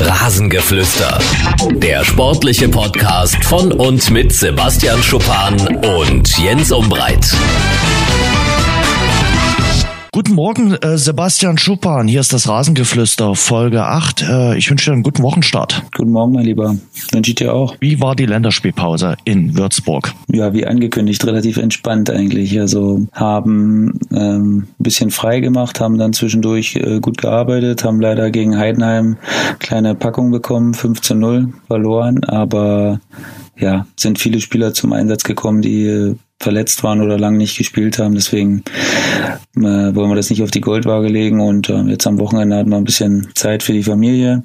Rasengeflüster. Der sportliche Podcast von und mit Sebastian Schuppan und Jens Umbreit. Guten Morgen, äh, Sebastian Schuppan. Hier ist das Rasengeflüster, Folge 8. Äh, ich wünsche dir einen guten Wochenstart. Guten Morgen, mein Lieber. Wünsche ich dir auch. Wie war die Länderspielpause in Würzburg? Ja, wie angekündigt, relativ entspannt eigentlich. Also haben ähm, ein bisschen frei gemacht, haben dann zwischendurch äh, gut gearbeitet, haben leider gegen Heidenheim kleine Packung bekommen, 5 zu 0 verloren, aber ja, sind viele Spieler zum Einsatz gekommen, die äh, verletzt waren oder lang nicht gespielt haben. Deswegen äh, wollen wir das nicht auf die Goldwaage legen. Und äh, jetzt am Wochenende hatten wir ein bisschen Zeit für die Familie.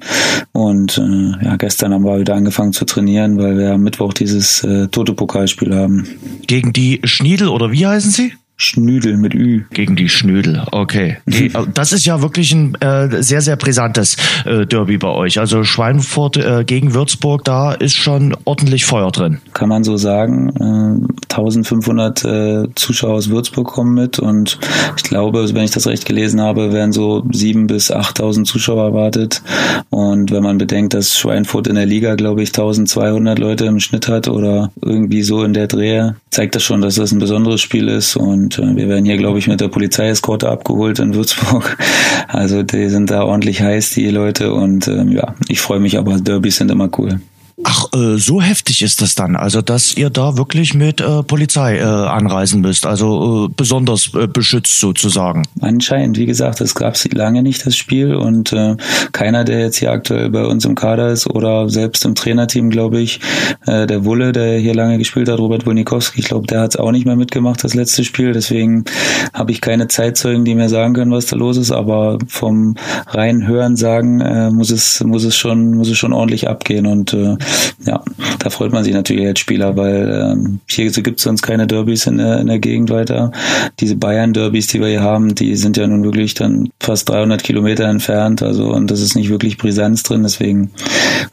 Und äh, ja, gestern haben wir wieder angefangen zu trainieren, weil wir am Mittwoch dieses äh, Toto-Pokalspiel haben. Gegen die Schniedel oder wie heißen sie? Schnüdel mit Ü. Gegen die Schnüdel, okay. Die, das ist ja wirklich ein äh, sehr, sehr brisantes äh, Derby bei euch. Also Schweinfurt äh, gegen Würzburg, da ist schon ordentlich Feuer drin. Kann man so sagen. Äh, 1500 äh, Zuschauer aus Würzburg kommen mit und ich glaube, wenn ich das recht gelesen habe, werden so 7.000 bis 8.000 Zuschauer erwartet. Und wenn man bedenkt, dass Schweinfurt in der Liga, glaube ich, 1200 Leute im Schnitt hat oder irgendwie so in der Drehe, zeigt das schon, dass das ein besonderes Spiel ist und und äh, wir werden hier, glaube ich, mit der Polizeieskorte abgeholt in Würzburg. Also die sind da ordentlich heiß, die Leute. Und ähm, ja, ich freue mich aber, Derbys sind immer cool. Ach, äh, so heftig ist das dann, also dass ihr da wirklich mit äh, Polizei äh, anreisen müsst, also äh, besonders äh, beschützt sozusagen. Anscheinend, wie gesagt, es gab lange nicht das Spiel. Und äh, keiner, der jetzt hier aktuell bei uns im Kader ist oder selbst im Trainerteam, glaube ich, äh, der Wulle, der hier lange gespielt hat, Robert Wonikowski, ich glaube, der hat es auch nicht mehr mitgemacht, das letzte Spiel, deswegen habe ich keine Zeitzeugen, die mir sagen können, was da los ist, aber vom reinen Hören sagen äh, muss es muss es schon muss es schon ordentlich abgehen. Und äh, ja, da freut man sich natürlich als Spieler, weil ähm, hier gibt es sonst keine Derbys in der, in der Gegend weiter. Diese Bayern-Derbys, die wir hier haben, die sind ja nun wirklich dann fast 300 Kilometer entfernt, also und das ist nicht wirklich Brisanz drin, deswegen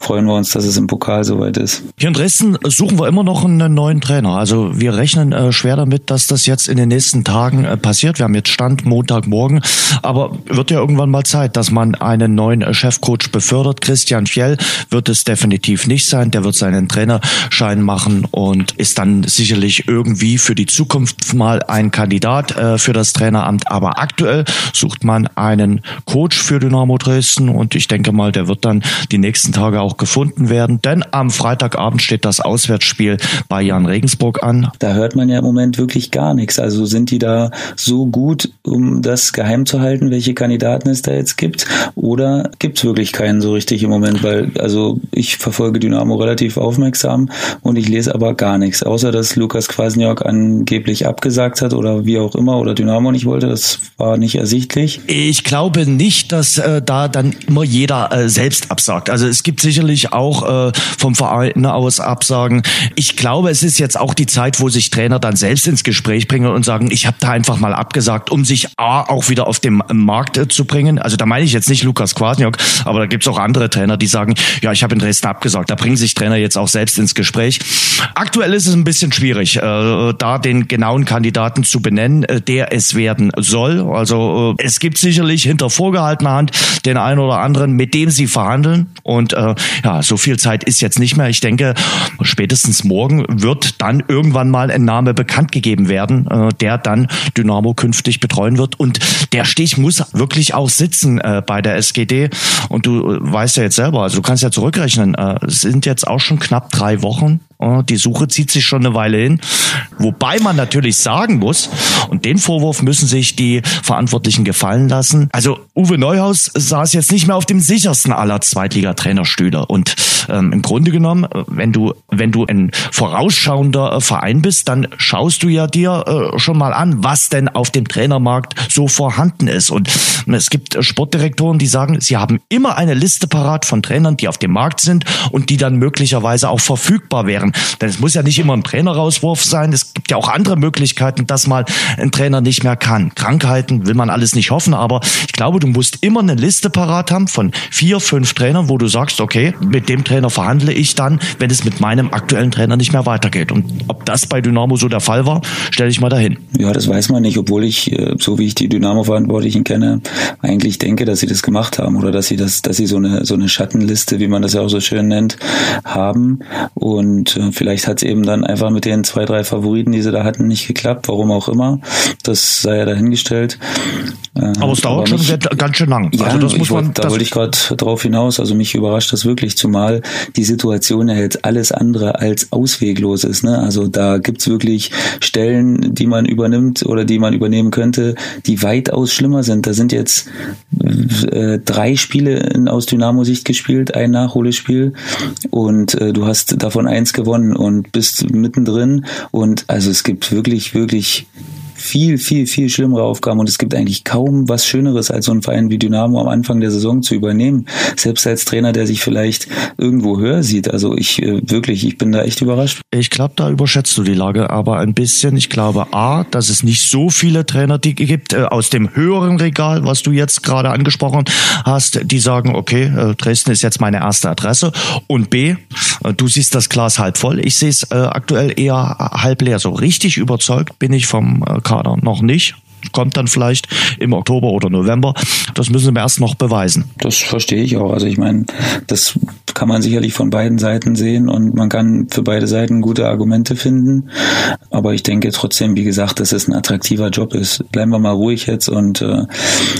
freuen wir uns, dass es im Pokal soweit ist. Hier in Dresden suchen wir immer noch einen neuen Trainer. Also wir rechnen äh, schwer damit, dass das jetzt in den nächsten Tagen äh, passiert. Wir haben jetzt Stand Montagmorgen, aber wird ja irgendwann mal Zeit, dass man einen neuen äh, Chefcoach befördert. Christian Fjell wird es definitiv nicht sein. Der wird seinen Trainerschein machen und ist dann sicherlich irgendwie für die Zukunft mal ein Kandidat äh, für das Traineramt. Aber aktuell sucht man einen Coach für Dynamo Dresden und ich denke mal, der wird dann die nächsten Tage auch gefunden werden. Denn am Freitagabend steht das Auswärtsspiel bei Jan Regensburg an. Da hört man ja im Moment wirklich gar nichts. Also sind die da so gut, um das geheim zu halten, welche Kandidaten es da jetzt gibt? Oder gibt es wirklich keinen so richtig im Moment? Weil, also ich verfolge Dynamo Dynamo relativ aufmerksam und ich lese aber gar nichts, außer dass Lukas Kwasniok angeblich abgesagt hat oder wie auch immer oder Dynamo nicht wollte. Das war nicht ersichtlich. Ich glaube nicht, dass äh, da dann immer jeder äh, selbst absagt. Also es gibt sicherlich auch äh, vom Verein aus Absagen. Ich glaube, es ist jetzt auch die Zeit, wo sich Trainer dann selbst ins Gespräch bringen und sagen, ich habe da einfach mal abgesagt, um sich A auch wieder auf dem Markt äh, zu bringen. Also da meine ich jetzt nicht Lukas Kwasniok, aber da gibt's auch andere Trainer, die sagen, ja, ich habe in Dresden abgesagt. Da bringen sich Trainer jetzt auch selbst ins Gespräch. Aktuell ist es ein bisschen schwierig, äh, da den genauen Kandidaten zu benennen, äh, der es werden soll. Also äh, es gibt sicherlich hinter vorgehaltener Hand den einen oder anderen, mit dem sie verhandeln. Und äh, ja, so viel Zeit ist jetzt nicht mehr. Ich denke, spätestens morgen wird dann irgendwann mal ein Name bekannt gegeben werden, äh, der dann Dynamo künftig betreuen wird. Und der Stich muss wirklich auch sitzen äh, bei der SGD. Und du äh, weißt ja jetzt selber, also du kannst ja zurückrechnen, äh, es sind jetzt auch schon knapp drei Wochen. Die Suche zieht sich schon eine Weile hin. Wobei man natürlich sagen muss, und den Vorwurf müssen sich die Verantwortlichen gefallen lassen. Also Uwe Neuhaus saß jetzt nicht mehr auf dem sichersten aller Zweitliga-Trainerstühle. Und ähm, im Grunde genommen, wenn du, wenn du ein vorausschauender äh, Verein bist, dann schaust du ja dir äh, schon mal an, was denn auf dem Trainermarkt so vorhanden ist. Und es gibt Sportdirektoren, die sagen, sie haben immer eine Liste parat von Trainern, die auf dem Markt sind und die dann möglicherweise auch verfügbar wären. Denn es muss ja nicht immer ein Trainerauswurf sein. Es gibt ja auch andere Möglichkeiten, dass mal ein Trainer nicht mehr kann. Krankheiten will man alles nicht hoffen, aber ich glaube, du musst immer eine Liste parat haben von vier, fünf Trainern, wo du sagst, okay, mit dem Trainer verhandle ich dann, wenn es mit meinem aktuellen Trainer nicht mehr weitergeht. Und ob das bei Dynamo so der Fall war, stelle ich mal dahin. Ja, das weiß man nicht, obwohl ich, äh, so wie ich die Dynamo-Verantwortlichen kenne, eigentlich denke, dass sie das gemacht haben oder dass sie das, dass sie so eine, so eine Schattenliste, wie man das ja auch so schön nennt, haben. Und vielleicht hat es eben dann einfach mit den zwei, drei Favoriten, die sie da hatten, nicht geklappt, warum auch immer. Das sei ja dahingestellt. Äh, aber es dauert aber mich, schon ganz schön lang. Ja, also das muss man, wollt, da wollte ich gerade drauf hinaus. Also mich überrascht das wirklich, zumal die Situation ja jetzt alles andere als ausweglos ist. Ne? Also da gibt's wirklich Stellen, die man übernimmt oder die man übernehmen könnte, die weitaus schlimmer sind. Da sind jetzt äh, drei Spiele in, aus Dynamo-Sicht gespielt, ein Nachholespiel und äh, du hast davon eins gewonnen und bist mittendrin. Und also es gibt wirklich, wirklich viel, viel, viel schlimmere Aufgaben und es gibt eigentlich kaum was Schöneres, als so ein Verein wie Dynamo am Anfang der Saison zu übernehmen. Selbst als Trainer, der sich vielleicht irgendwo höher sieht. Also ich äh, wirklich, ich bin da echt überrascht. Ich glaube, da überschätzt du die Lage aber ein bisschen. Ich glaube A, dass es nicht so viele Trainer die gibt äh, aus dem höheren Regal, was du jetzt gerade angesprochen hast, die sagen, okay, äh, Dresden ist jetzt meine erste Adresse. Und B, du siehst das Glas halb voll. Ich sehe es aktuell eher halb leer. So richtig überzeugt bin ich vom äh, Kader noch nicht kommt dann vielleicht im Oktober oder November. Das müssen wir erst noch beweisen. Das verstehe ich auch. Also ich meine, das kann man sicherlich von beiden Seiten sehen und man kann für beide Seiten gute Argumente finden. Aber ich denke trotzdem, wie gesagt, dass es ein attraktiver Job ist. Bleiben wir mal ruhig jetzt und äh,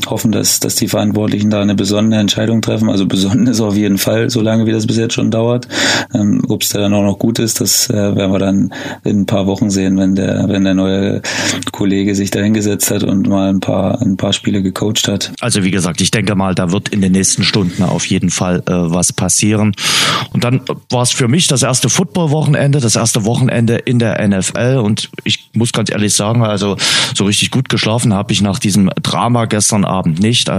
hoffen, dass, dass die Verantwortlichen da eine besondere Entscheidung treffen. Also besonnen ist auf jeden Fall, solange wie das bis jetzt schon dauert. Ähm, Ob es da dann auch noch gut ist, das äh, werden wir dann in ein paar Wochen sehen, wenn der, wenn der neue Kollege sich da hingesetzt hat und mal ein paar, ein paar Spiele gecoacht hat. Also wie gesagt, ich denke mal, da wird in den nächsten Stunden auf jeden Fall äh, was passieren. Und dann war es für mich das erste Football-Wochenende, das erste Wochenende in der NFL. Und ich muss ganz ehrlich sagen, also so richtig gut geschlafen habe ich nach diesem Drama gestern Abend nicht. Äh,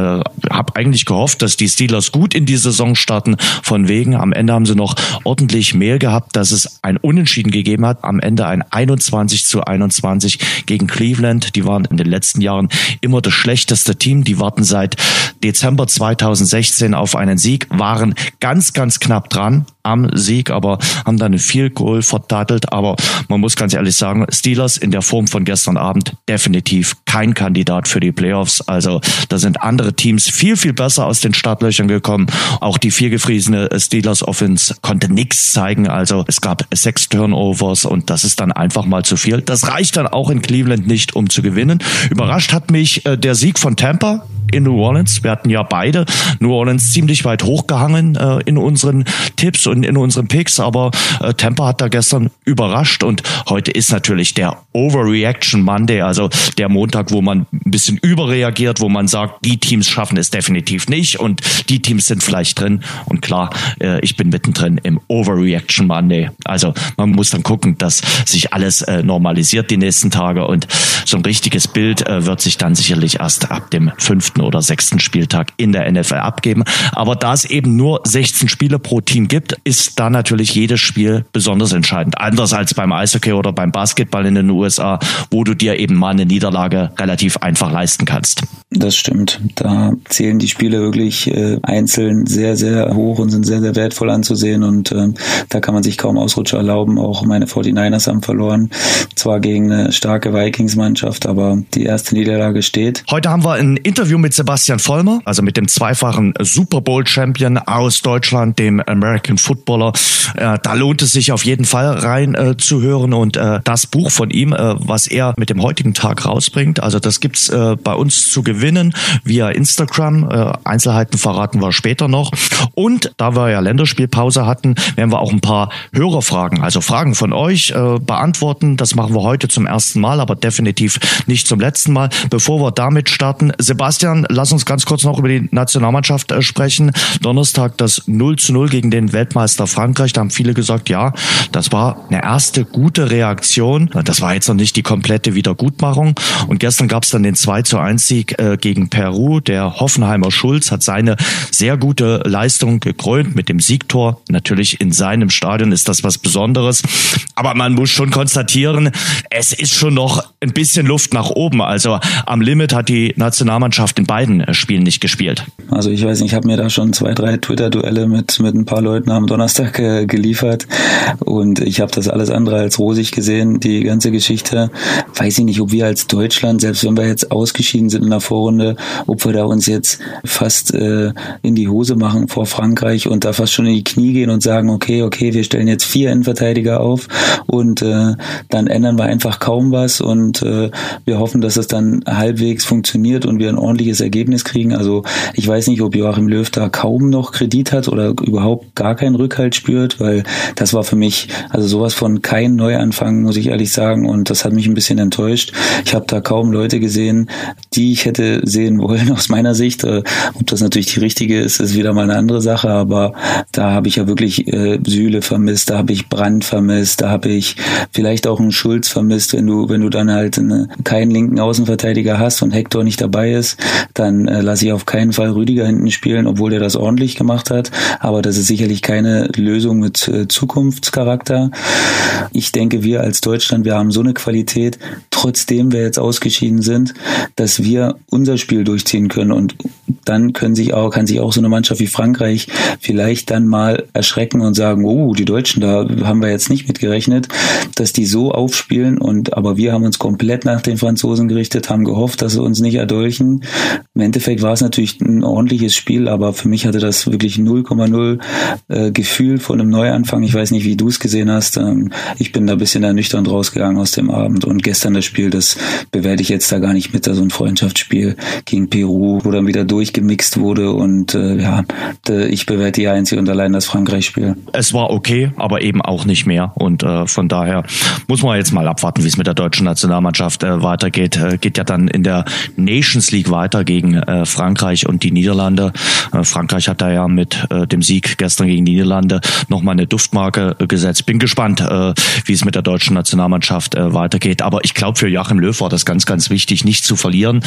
habe eigentlich gehofft, dass die Steelers gut in die Saison starten. Von wegen, am Ende haben sie noch ordentlich mehr gehabt, dass es ein Unentschieden gegeben hat. Am Ende ein 21 zu 21 gegen Cleveland. Die waren in den letzten Jahren immer das schlechteste Team. Die warten seit Dezember 2016 auf einen Sieg, waren ganz, ganz knapp dran am Sieg, aber haben dann viel Goal verdattelt. Aber man muss ganz ehrlich sagen, Steelers in der Form von gestern Abend definitiv kein Kandidat für die Playoffs. Also da sind andere Teams viel, viel besser aus den Startlöchern gekommen. Auch die viergefriesene Steelers Offense konnte nichts zeigen. Also es gab sechs Turnovers und das ist dann einfach mal zu viel. Das reicht dann auch in Cleveland nicht, um zu gewinnen. Überrascht hat mich äh, der Sieg von Tampa in New Orleans. Wir hatten ja beide New Orleans ziemlich weit hochgehangen äh, in unseren Tipps und in unseren Picks, aber äh, Tampa hat da gestern überrascht und heute ist natürlich der Overreaction Monday, also der Montag, wo man ein bisschen überreagiert, wo man sagt, die Teams schaffen es definitiv nicht und die Teams sind vielleicht drin und klar, äh, ich bin mittendrin im Overreaction Monday. Also man muss dann gucken, dass sich alles äh, normalisiert die nächsten Tage und so ein richtiges Bild äh, wird sich dann sicherlich erst ab dem fünften oder sechsten Spieltag in der NFL abgeben. Aber da es eben nur 16 Spiele pro Team gibt, ist da natürlich jedes Spiel besonders entscheidend. Anders als beim Eishockey oder beim Basketball in den USA, wo du dir eben mal eine Niederlage relativ einfach leisten kannst. Das stimmt. Da zählen die Spiele wirklich äh, einzeln sehr, sehr hoch und sind sehr, sehr wertvoll anzusehen. Und äh, da kann man sich kaum Ausrutscher erlauben. Auch meine 49ers haben verloren. Zwar gegen eine starke Vikings-Mannschaft, aber die erste Niederlage steht. Heute haben wir ein Interview mit Sebastian Vollmer, also mit dem zweifachen Super Bowl-Champion aus Deutschland, dem American Footballer. Äh, da lohnt es sich auf jeden Fall rein äh, zu hören. Und äh, das Buch von ihm, äh, was er mit dem heutigen Tag rausbringt, also das gibt's äh, bei uns zu gewinnen via Instagram. Äh, Einzelheiten verraten wir später noch. Und da wir ja Länderspielpause hatten, werden wir auch ein paar Hörerfragen, also Fragen von euch äh, beantworten. Das machen wir heute zum ersten Mal, aber definitiv nicht zum letzten Mal. Bevor wir damit starten, Sebastian, lass uns ganz kurz noch über die Nationalmannschaft äh, sprechen. Donnerstag das 0 zu 0 gegen den Weltmeister Frankreich. Da haben viele gesagt, ja, das war eine erste gute Reaktion. Das war jetzt noch nicht die komplette Wiedergutmachung. Und gestern gab es dann den 2 zu 1 Sieg äh, gegen Peru. Der Hoffenheimer Schulz hat seine sehr gute Leistung gekrönt mit dem Siegtor. Natürlich in seinem Stadion ist das was Besonderes. Aber man muss schon konstatieren, es ist schon noch ein bisschen Luft nach oben. Also am Limit hat die Nationalmannschaft in beiden Spielen nicht gespielt. Also ich weiß nicht, ich habe mir da schon zwei, drei Twitter-Duelle mit, mit ein paar Leuten am Donnerstag äh, geliefert und ich habe das alles andere als rosig gesehen, die ganze Geschichte. Weiß ich nicht, ob wir als Deutschland, selbst wenn wir jetzt ausgeschieden sind in der Vorrunde, ob wir da uns jetzt fast äh, in die Hose machen vor Frankreich und da fast schon in die Knie gehen und sagen, okay, okay, wir stellen jetzt vier Innenverteidiger auf und äh, dann ändern wir einfach kaum was und äh, wir hoffen, dass es dann halbwegs funktioniert und wir ein ordentliches Ergebnis kriegen. Also ich weiß nicht, ob Joachim Löw da kaum noch Kredit hat oder überhaupt gar keinen Rückhalt spürt, weil das war für mich also sowas von kein Neuanfang, muss ich ehrlich sagen. Und das hat mich ein bisschen enttäuscht. Ich habe da kaum Leute gesehen, die ich hätte sehen wollen aus meiner Sicht. Äh, ob das natürlich die richtige ist, ist wieder mal eine andere Sache. Aber da habe ich ja wirklich äh, Sühle vermisst, da habe ich Brand vermisst, da habe ich vielleicht auch einen Schulz vermisst, wenn du, wenn du dann halt eine, keinen linken Außenverteidiger hast und Hector nicht dabei ist, dann äh, lasse ich auf keinen Fall Rüdiger hinten spielen, obwohl der das ordentlich gemacht hat. Aber das ist sicherlich keine Lösung mit äh, Zukunftscharakter. Ich denke, wir als Deutschland, wir haben so eine Qualität, trotzdem wir jetzt ausgeschieden sind, dass wir unser Spiel durchziehen können und dann können sich auch, kann sich auch so eine Mannschaft wie Frankreich vielleicht dann mal erschrecken und sagen, oh, die Deutschen, da haben wir jetzt nicht mit gerechnet, dass die so aufspielen und aber wir haben uns komplett nach den Franzosen gerichtet, haben gehofft, dass sie uns nicht erdolchen. Im Endeffekt war es natürlich ein ordentliches Spiel, aber für mich hatte das wirklich 0,0 äh, Gefühl von einem Neuanfang. Ich weiß nicht, wie du es gesehen hast. Ähm, ich bin da ein bisschen ernüchternd rausgegangen aus dem Abend und gestern das Spiel, das bewerte ich jetzt da gar nicht mit, da so ein Freundschaftsspiel gegen Peru, wo dann wieder durchgemixt wurde und äh, ja, ich bewerte ja einzig und allein das Frankreich-Spiel. Es war okay, aber eben auch nicht mehr und äh, von daher muss man jetzt mal abwarten, wie es mit der deutschen Nationalmannschaft äh, weitergeht. Äh, geht ja dann in der Nations League weiter gegen äh, Frankreich und die Niederlande. Äh, Frankreich hat da ja mit dem Sieg gestern gegen die Niederlande nochmal eine Duftmarke äh, gesetzt. Bin gespannt, äh, wie es mit der deutschen Nationalmannschaft äh, weitergeht. Aber ich glaube, für Joachim Löw war das ganz, ganz wichtig, nicht zu verlieren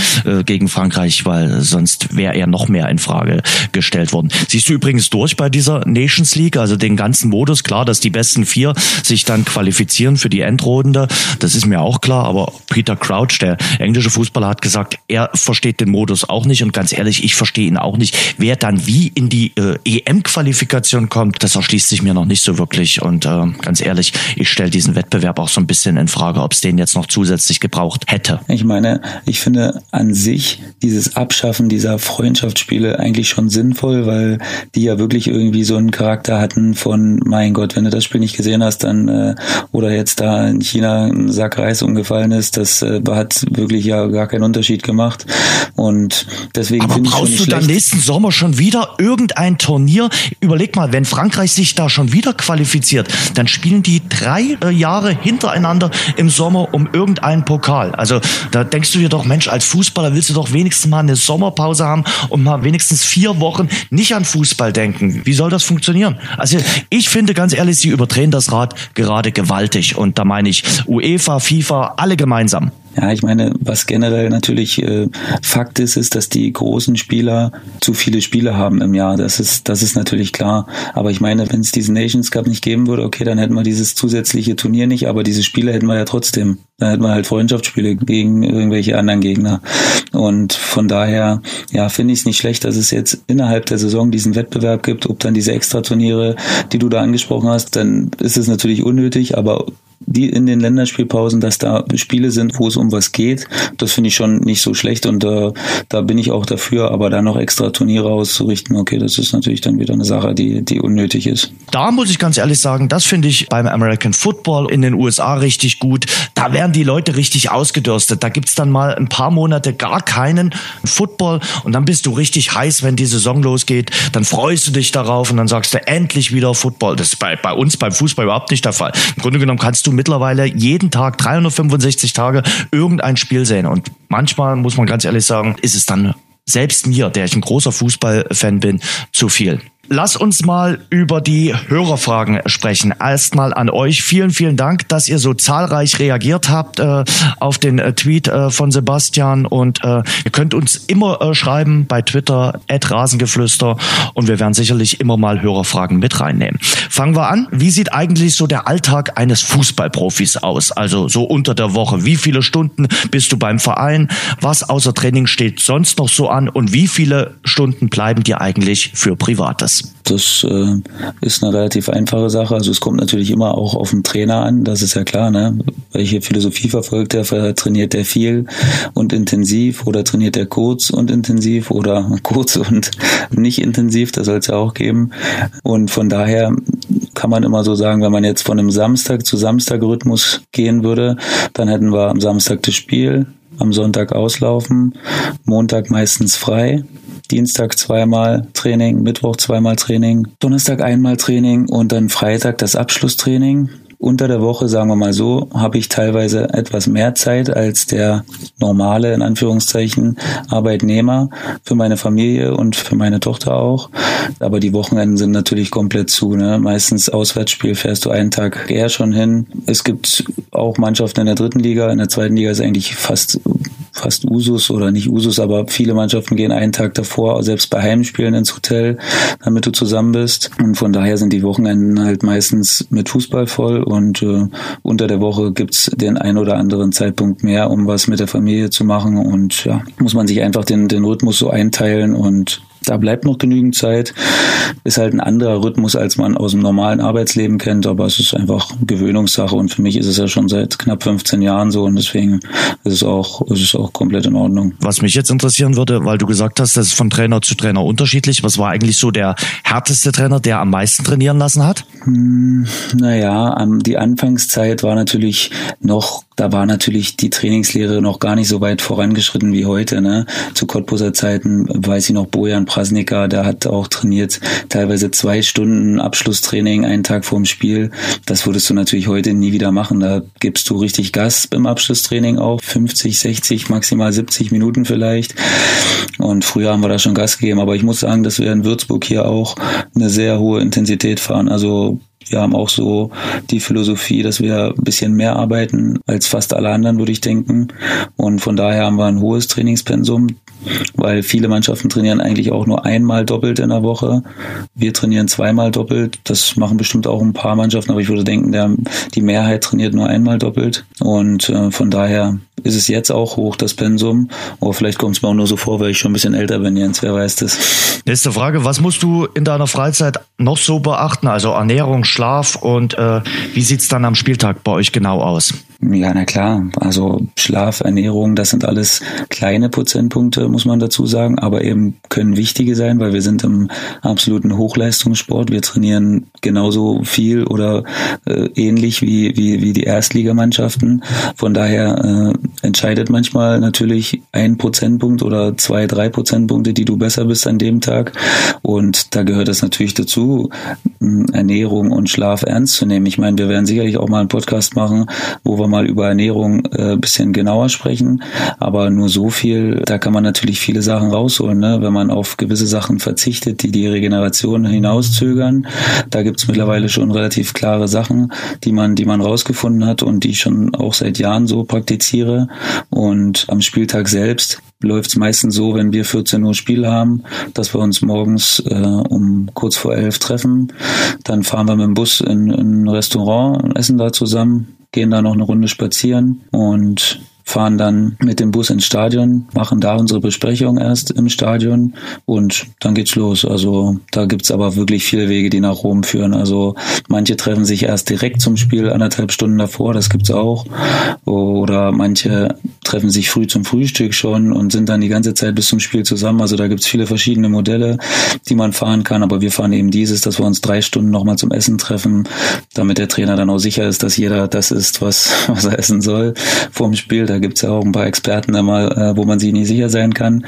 gegen Frankreich, weil sonst wäre er noch mehr in Frage gestellt worden. Siehst du übrigens durch bei dieser Nations League, also den ganzen Modus, klar, dass die besten vier sich dann qualifizieren für die Endrunde, das ist mir auch klar, aber Peter Crouch, der englische Fußballer, hat gesagt, er versteht den Modus auch nicht und ganz ehrlich, ich verstehe ihn auch nicht. Wer dann wie in die äh, EM-Qualifikation kommt, das erschließt sich mir noch nicht so wirklich und äh, ganz ehrlich, ich stelle diesen Wettbewerb auch so ein bisschen in Frage, ob es den jetzt noch zusätzlich gebraucht hätte. Ich meine, ich finde an sich dieses Abschaffen dieser Freundschaftsspiele eigentlich schon sinnvoll, weil die ja wirklich irgendwie so einen Charakter hatten von, mein Gott, wenn du das Spiel nicht gesehen hast, dann äh, oder jetzt da in China ein Sack Reis umgefallen ist, das äh, hat wirklich ja gar keinen Unterschied gemacht. Und deswegen Aber finde ich brauchst du dann nächsten Sommer schon wieder irgendein Turnier? Überleg mal, wenn Frankreich sich da schon wieder qualifiziert, dann spielen die drei äh, Jahre hintereinander im Sommer um irgendeinen Pokal. Also da denkst du dir doch, Mensch, als Fußballer willst du doch wenigstens mal eine Sommerpause haben und mal wenigstens vier Wochen nicht an Fußball denken. Wie soll das funktionieren? Also ich finde ganz ehrlich, sie überdrehen das Rad gerade gewaltig. Und da meine ich UEFA, FIFA, alle gemeinsam. Ja, ich meine, was generell natürlich äh, Fakt ist, ist, dass die großen Spieler zu viele Spiele haben im Jahr. Das ist, das ist natürlich klar. Aber ich meine, wenn es diesen Nations Cup nicht geben würde, okay, dann hätten wir dieses zusätzliche Turnier nicht, aber diese Spiele hätten wir ja trotzdem. Dann hätten wir halt Freundschaftsspiele gegen irgendwelche anderen Gegner. Und von daher, ja, finde ich es nicht schlecht, dass es jetzt innerhalb der Saison diesen Wettbewerb gibt, ob dann diese Extraturniere, die du da angesprochen hast, dann ist es natürlich unnötig, aber die in den Länderspielpausen, dass da Spiele sind, wo es um was geht. Das finde ich schon nicht so schlecht und äh, da bin ich auch dafür, aber da noch extra Turniere auszurichten, okay, das ist natürlich dann wieder eine Sache, die, die unnötig ist. Da muss ich ganz ehrlich sagen, das finde ich beim American Football in den USA richtig gut. Da werden die Leute richtig ausgedürstet. Da gibt's dann mal ein paar Monate gar keinen Football und dann bist du richtig heiß, wenn die Saison losgeht. Dann freust du dich darauf und dann sagst du endlich wieder Football. Das ist bei, bei uns beim Fußball überhaupt nicht der Fall. Im Grunde genommen kannst du mittlerweile jeden Tag 365 Tage irgendein Spiel sehen und manchmal muss man ganz ehrlich sagen, ist es dann selbst mir, der ich ein großer Fußballfan bin, zu viel. Lass uns mal über die Hörerfragen sprechen. Erstmal an euch. Vielen, vielen Dank, dass ihr so zahlreich reagiert habt äh, auf den äh, Tweet äh, von Sebastian. Und äh, ihr könnt uns immer äh, schreiben bei Twitter, Rasengeflüster. Und wir werden sicherlich immer mal Hörerfragen mit reinnehmen. Fangen wir an. Wie sieht eigentlich so der Alltag eines Fußballprofis aus? Also so unter der Woche. Wie viele Stunden bist du beim Verein? Was außer Training steht sonst noch so an? Und wie viele Stunden bleiben dir eigentlich für Privates? Das äh, ist eine relativ einfache Sache. Also es kommt natürlich immer auch auf den Trainer an, das ist ja klar, ne? Welche Philosophie verfolgt er? Trainiert er viel und intensiv oder trainiert er kurz und intensiv oder kurz und nicht intensiv? Das soll es ja auch geben. Und von daher kann man immer so sagen, wenn man jetzt von einem Samstag zu Samstag Rhythmus gehen würde, dann hätten wir am Samstag das Spiel, am Sonntag auslaufen, Montag meistens frei, Dienstag zweimal Training, Mittwoch zweimal Training, Donnerstag einmal Training und dann Freitag das Abschlusstraining. Unter der Woche, sagen wir mal so, habe ich teilweise etwas mehr Zeit als der normale, in Anführungszeichen, Arbeitnehmer für meine Familie und für meine Tochter auch. Aber die Wochenenden sind natürlich komplett zu. Ne? Meistens Auswärtsspiel fährst du einen Tag eher schon hin. Es gibt auch Mannschaften in der dritten Liga. In der zweiten Liga ist eigentlich fast fast Usus oder nicht Usus, aber viele Mannschaften gehen einen Tag davor, selbst bei Heimspielen ins Hotel, damit du zusammen bist. Und von daher sind die Wochenenden halt meistens mit Fußball voll und äh, unter der Woche gibt's den ein oder anderen Zeitpunkt mehr, um was mit der Familie zu machen. Und ja, muss man sich einfach den, den Rhythmus so einteilen und da bleibt noch genügend Zeit. Ist halt ein anderer Rhythmus, als man aus dem normalen Arbeitsleben kennt, aber es ist einfach Gewöhnungssache und für mich ist es ja schon seit knapp 15 Jahren so und deswegen ist es auch, ist es auch komplett in Ordnung. Was mich jetzt interessieren würde, weil du gesagt hast, das ist von Trainer zu Trainer unterschiedlich. Was war eigentlich so der härteste Trainer, der am meisten trainieren lassen hat? Hm, naja, die Anfangszeit war natürlich noch da war natürlich die Trainingslehre noch gar nicht so weit vorangeschritten wie heute. Ne? Zu Cottbuser Zeiten weiß ich noch Bojan Prasnika, der hat auch trainiert, teilweise zwei Stunden Abschlusstraining einen Tag vorm Spiel. Das würdest du natürlich heute nie wieder machen. Da gibst du richtig Gas beim Abschlusstraining auch, 50, 60, maximal 70 Minuten vielleicht. Und früher haben wir da schon Gas gegeben. Aber ich muss sagen, dass wir in Würzburg hier auch eine sehr hohe Intensität fahren. Also wir haben auch so die Philosophie, dass wir ein bisschen mehr arbeiten als fast alle anderen, würde ich denken. Und von daher haben wir ein hohes Trainingspensum weil viele Mannschaften trainieren eigentlich auch nur einmal doppelt in der Woche. Wir trainieren zweimal doppelt. Das machen bestimmt auch ein paar Mannschaften, aber ich würde denken, der, die Mehrheit trainiert nur einmal doppelt. Und äh, von daher ist es jetzt auch hoch, das Pensum. Aber vielleicht kommt es mir auch nur so vor, weil ich schon ein bisschen älter bin, Jens, wer weiß das. Nächste Frage, was musst du in deiner Freizeit noch so beachten? Also Ernährung, Schlaf und äh, wie sieht's dann am Spieltag bei euch genau aus? Ja, na klar. Also Schlaf, Ernährung, das sind alles kleine Prozentpunkte, muss man dazu sagen, aber eben können wichtige sein, weil wir sind im absoluten Hochleistungssport. Wir trainieren genauso viel oder äh, ähnlich wie, wie, wie die Erstligamannschaften. Von daher äh, entscheidet manchmal natürlich ein Prozentpunkt oder zwei, drei Prozentpunkte, die du besser bist an dem Tag. Und da gehört es natürlich dazu, Ernährung und Schlaf ernst zu nehmen. Ich meine, wir werden sicherlich auch mal einen Podcast machen, wo wir mal über Ernährung äh, bisschen genauer sprechen. Aber nur so viel, da kann man natürlich viele Sachen rausholen, ne? wenn man auf gewisse Sachen verzichtet, die die Regeneration hinauszögern. Da gibt's mittlerweile schon relativ klare Sachen, die man, die man rausgefunden hat und die ich schon auch seit Jahren so praktiziere. Und am Spieltag selbst läuft es meistens so, wenn wir 14 Uhr Spiel haben, dass wir uns morgens äh, um kurz vor elf treffen. Dann fahren wir mit dem Bus in, in ein Restaurant und essen da zusammen gehen da noch eine Runde spazieren und fahren dann mit dem Bus ins Stadion, machen da unsere Besprechung erst im Stadion und dann geht's los. Also da gibt's aber wirklich viele Wege, die nach Rom führen. Also manche treffen sich erst direkt zum Spiel anderthalb Stunden davor, das gibt's auch. Oder manche treffen sich früh zum Frühstück schon und sind dann die ganze Zeit bis zum Spiel zusammen. Also da gibt's viele verschiedene Modelle, die man fahren kann. Aber wir fahren eben dieses, dass wir uns drei Stunden nochmal zum Essen treffen, damit der Trainer dann auch sicher ist, dass jeder das isst, was, was er essen soll vorm Spiel. Da gibt's ja auch ein paar Experten immer, äh, wo man sich nicht sicher sein kann.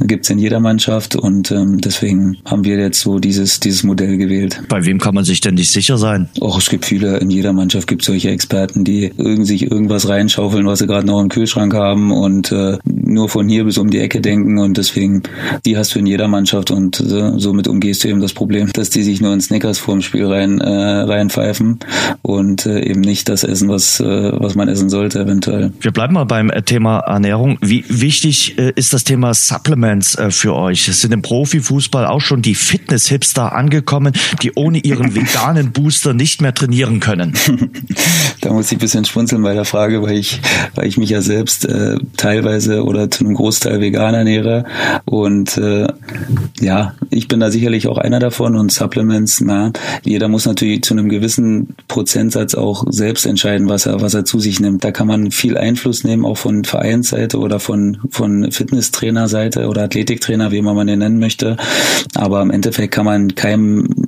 Gibt's in jeder Mannschaft und ähm, deswegen haben wir jetzt so dieses, dieses Modell gewählt. Bei wem kann man sich denn nicht sicher sein? Auch es gibt viele, in jeder Mannschaft gibt solche Experten, die irgend sich irgendwas reinschaufeln, was sie gerade noch im Kühlschrank haben haben und äh, nur von hier bis um die Ecke denken und deswegen, die hast du in jeder Mannschaft und äh, somit umgehst du eben das Problem, dass die sich nur in Snickers vorm Spiel rein, äh, reinpfeifen und äh, eben nicht das essen, was, äh, was man essen sollte eventuell. Wir bleiben mal beim äh, Thema Ernährung. Wie wichtig äh, ist das Thema Supplements äh, für euch? Es sind im Profifußball auch schon die Fitness-Hipster angekommen, die ohne ihren veganen Booster nicht mehr trainieren können. da muss ich ein bisschen schmunzeln bei der Frage, weil ich, weil ich mich ja selbst äh, teilweise oder zu einem Großteil vegan ernähre. Und äh, ja, ich bin da sicherlich auch einer davon und Supplements, na, jeder muss natürlich zu einem gewissen Prozentsatz auch selbst entscheiden, was er, was er zu sich nimmt. Da kann man viel Einfluss nehmen, auch von Vereinsseite oder von, von Fitnesstrainerseite oder Athletiktrainer, wie immer man den nennen möchte. Aber im Endeffekt kann man keinem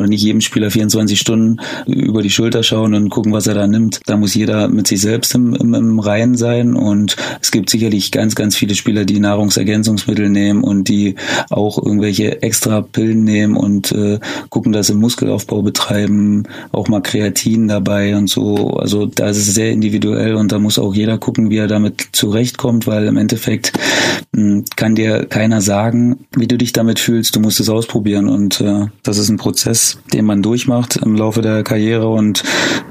oder nicht jedem Spieler 24 Stunden über die Schulter schauen und gucken, was er da nimmt. Da muss jeder mit sich selbst im, im, im Reinen sein und es gibt sicherlich ganz, ganz viele Spieler, die Nahrungsergänzungsmittel nehmen und die auch irgendwelche extra Pillen nehmen und äh, gucken, dass sie Muskelaufbau betreiben, auch mal Kreatin dabei und so. Also da ist es sehr individuell und da muss auch jeder gucken, wie er damit zurechtkommt, weil im Endeffekt mh, hm, kann dir keiner sagen, wie du dich damit fühlst. Du musst es ausprobieren und äh, das ist ein Prozess, den man durchmacht im Laufe der Karriere und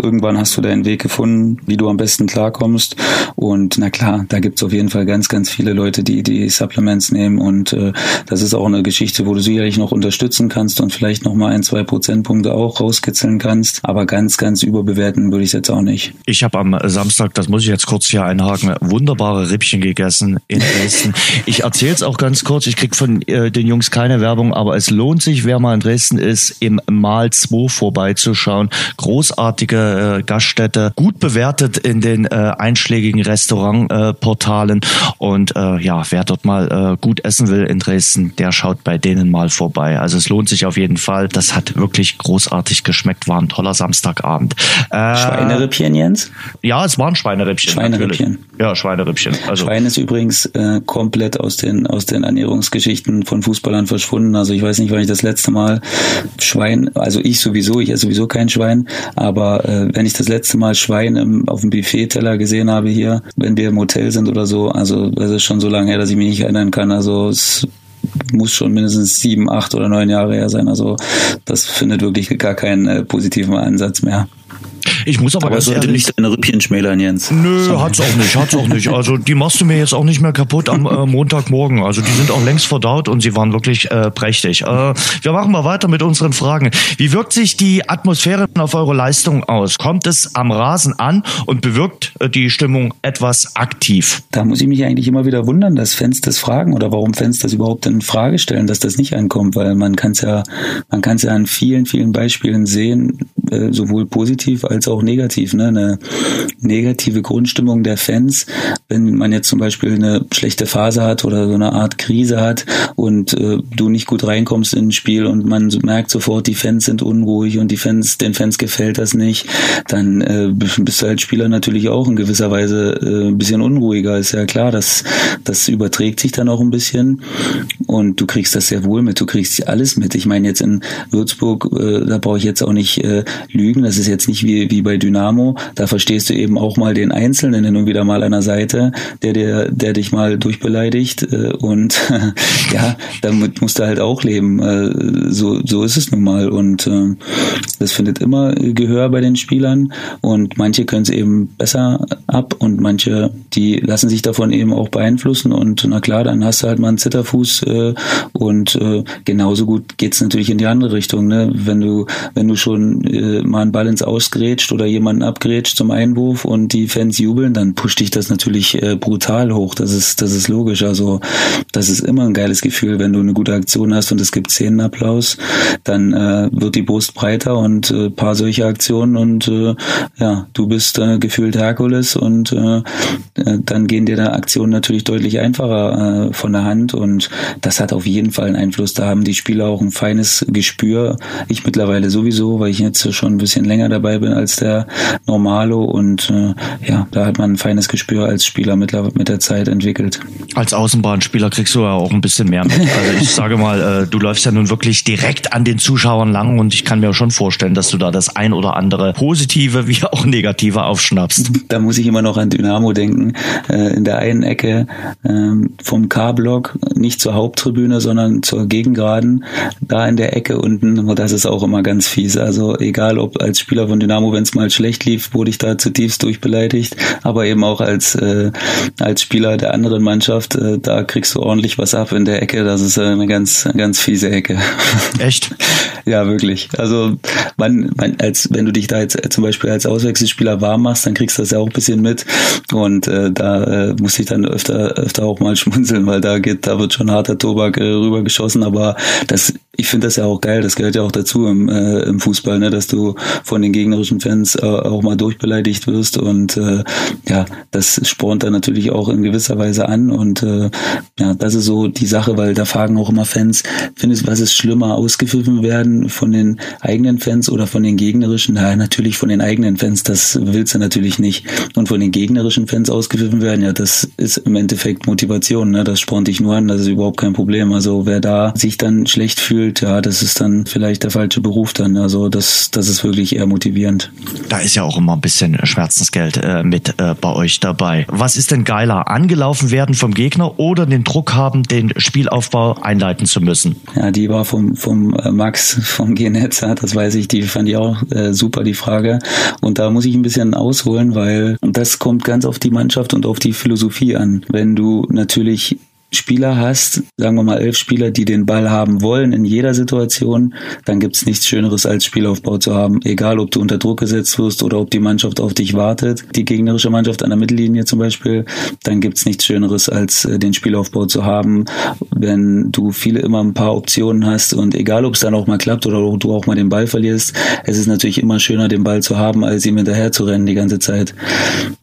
irgendwann hast du deinen Weg gefunden, wie du am besten klarkommst. Und na klar, da gibt's auf jeden Fall ganz, ganz viele Leute, die die Supplements nehmen und äh, das ist auch eine Geschichte, wo du sicherlich noch unterstützen kannst und vielleicht noch ein, zwei Prozentpunkte auch rauskitzeln kannst. Aber ganz, ganz überbewerten würde ich jetzt auch nicht. Ich habe am Samstag, das muss ich jetzt kurz hier einhaken, wunderbare Rippchen gegessen in Dresden. Ich erzähle es auch ganz kurz. Ich krieg von äh, den Jungs keine Werbung, aber es lohnt sich, wer mal in Dresden ist, im Mal 2 vorbeizuschauen. Großartige äh, Gaststätte, gut bewertet in den äh, einschlägigen Restaurantportalen. Und äh, ja, wer dort mal äh, gut essen will in Dresden, der schaut bei denen mal vorbei. Also es lohnt sich auf jeden Fall. Das hat wirklich großartig geschmeckt. War ein toller Samstagabend. Äh, Schweinerippchen, Jens? Ja, es waren Schweinerippchen. Schweinerippchen. Natürlich. Ja, Schweinerippchen. Also Schwein ist übrigens komplett aus den aus den Ernährungsgeschichten von Fußballern verschwunden. Also ich weiß nicht, wann ich das letzte Mal Schwein, also ich sowieso, ich esse sowieso kein Schwein, aber äh, wenn ich das letzte Mal Schwein im, auf dem Buffet-Teller gesehen habe hier, wenn wir im Hotel sind oder so, also das ist schon so lange her, dass ich mich nicht erinnern kann. Also es muss schon mindestens sieben, acht oder neun Jahre her sein. Also das findet wirklich gar keinen äh, positiven Ansatz mehr. Ich muss aber, aber ganz sollte ehrlich, nicht deine Rippchen schmälern, Jens. Nö, Sorry. hat's auch nicht, hat's auch nicht. Also die machst du mir jetzt auch nicht mehr kaputt am äh, Montagmorgen. Also die sind auch längst verdaut und sie waren wirklich äh, prächtig. Äh, wir machen mal weiter mit unseren Fragen. Wie wirkt sich die Atmosphäre auf eure Leistung aus? Kommt es am Rasen an und bewirkt äh, die Stimmung etwas aktiv? Da muss ich mich eigentlich immer wieder wundern, dass Fans das fragen oder warum Fans das überhaupt in Frage stellen, dass das nicht ankommt, weil man kann es ja, man kann es ja an vielen, vielen Beispielen sehen, äh, sowohl positiv als auch negativ. Ne? Eine negative Grundstimmung der Fans, wenn man jetzt zum Beispiel eine schlechte Phase hat oder so eine Art Krise hat und äh, du nicht gut reinkommst ins Spiel und man merkt sofort, die Fans sind unruhig und die Fans, den Fans gefällt das nicht, dann äh, bist du als Spieler natürlich auch in gewisser Weise äh, ein bisschen unruhiger. Ist ja klar, dass das überträgt sich dann auch ein bisschen und du kriegst das sehr wohl mit. Du kriegst alles mit. Ich meine jetzt in Würzburg, äh, da brauche ich jetzt auch nicht äh, lügen. Das ist jetzt nicht wie, wie bei Dynamo. Da verstehst du eben auch mal den Einzelnen hin und wieder mal an der Seite, der, der, der dich mal durchbeleidigt. Äh, und ja, damit musst du halt auch leben. Äh, so, so ist es nun mal. Und äh, das findet immer Gehör bei den Spielern. Und manche können es eben besser ab und manche, die lassen sich davon eben auch beeinflussen. Und na klar, dann hast du halt mal einen Zitterfuß und genauso gut geht's natürlich in die andere Richtung. Ne? Wenn du, wenn du schon mal einen Ball ins Ausgrätscht oder jemanden abgrätscht zum Einwurf und die Fans jubeln, dann pusht dich das natürlich äh, brutal hoch. Das ist, das ist logisch. Also das ist immer ein geiles Gefühl, wenn du eine gute Aktion hast und es gibt Szenenapplaus, dann äh, wird die Brust breiter und äh, paar solche Aktionen und äh, ja, du bist äh, gefühlt Herkules und äh, äh dann gehen dir da Aktionen natürlich deutlich einfacher äh, von der Hand und das hat auf jeden Fall einen Einfluss. Da haben die Spieler auch ein feines Gespür. Ich mittlerweile sowieso, weil ich jetzt schon ein bisschen länger dabei bin als der Normalo und äh, ja, da hat man ein feines Gespür als Spieler mit, mit der Zeit entwickelt. Als Außenbahnspieler kriegst du ja auch ein bisschen mehr mit. Also ich sage mal, äh, du läufst ja nun wirklich direkt an den Zuschauern lang und ich kann mir schon vorstellen, dass du da das ein oder andere positive wie auch negative aufschnappst. Da muss ich immer noch an Dynamo denken. Äh, in der einen Ecke ähm, vom K-Block, nicht zur Haupttribüne, sondern zur Gegengraden, da in der Ecke unten, das ist auch immer ganz fies. Also egal ob als Spieler von Dynamo, wenn es mal schlecht lief, wurde ich da zutiefst durchbeleidigt, aber eben auch als, äh, als Spieler der anderen Mannschaft, äh, da kriegst du ordentlich was ab in der Ecke. Das ist eine ganz, ganz fiese Ecke. Echt? ja, wirklich. Also man, man, als wenn du dich da jetzt zum Beispiel als Auswechselspieler warm machst, dann kriegst du das ja auch ein bisschen mit. Und äh, da äh, muss ich dann öfter, öfter auch mal schmunzeln, weil da geht, da wird schon harter Tobak äh, rübergeschossen. Aber das ich finde das ja auch geil, das gehört ja auch dazu im, äh, im Fußball, ne, dass du von den gegnerischen Fans äh, auch mal durchbeleidigt wirst und äh, ja, das spornt dann natürlich auch in gewisser Weise an und äh, ja, das ist so die Sache, weil da fragen auch immer Fans, findest was ist schlimmer, ausgepfiffen werden von den eigenen Fans oder von den gegnerischen? Na, natürlich von den eigenen Fans, das willst du natürlich nicht und von den gegnerischen Fans ausgepfiffen werden, ja, das ist im Endeffekt Motivation, ne, das spornt dich nur an, das ist überhaupt kein Problem, also wer da sich dann schlecht fühlt, fühlt, ja, das ist dann vielleicht der falsche Beruf dann. Also das, das ist wirklich eher motivierend. Da ist ja auch immer ein bisschen Schmerzensgeld äh, mit äh, bei euch dabei. Was ist denn geiler? Angelaufen werden vom Gegner oder den Druck haben, den Spielaufbau einleiten zu müssen? Ja, die war vom, vom äh, Max vom G-Netz, das weiß ich, die fand ich auch äh, super, die Frage. Und da muss ich ein bisschen ausholen, weil das kommt ganz auf die Mannschaft und auf die Philosophie an. Wenn du natürlich Spieler hast, sagen wir mal elf Spieler, die den Ball haben wollen in jeder Situation, dann gibt's nichts Schöneres als Spielaufbau zu haben. Egal, ob du unter Druck gesetzt wirst oder ob die Mannschaft auf dich wartet, die gegnerische Mannschaft an der Mittellinie zum Beispiel, dann gibt's nichts Schöneres als äh, den Spielaufbau zu haben, wenn du viele immer ein paar Optionen hast und egal, ob es dann auch mal klappt oder ob du auch mal den Ball verlierst, es ist natürlich immer schöner, den Ball zu haben, als ihm hinterher zu rennen die ganze Zeit.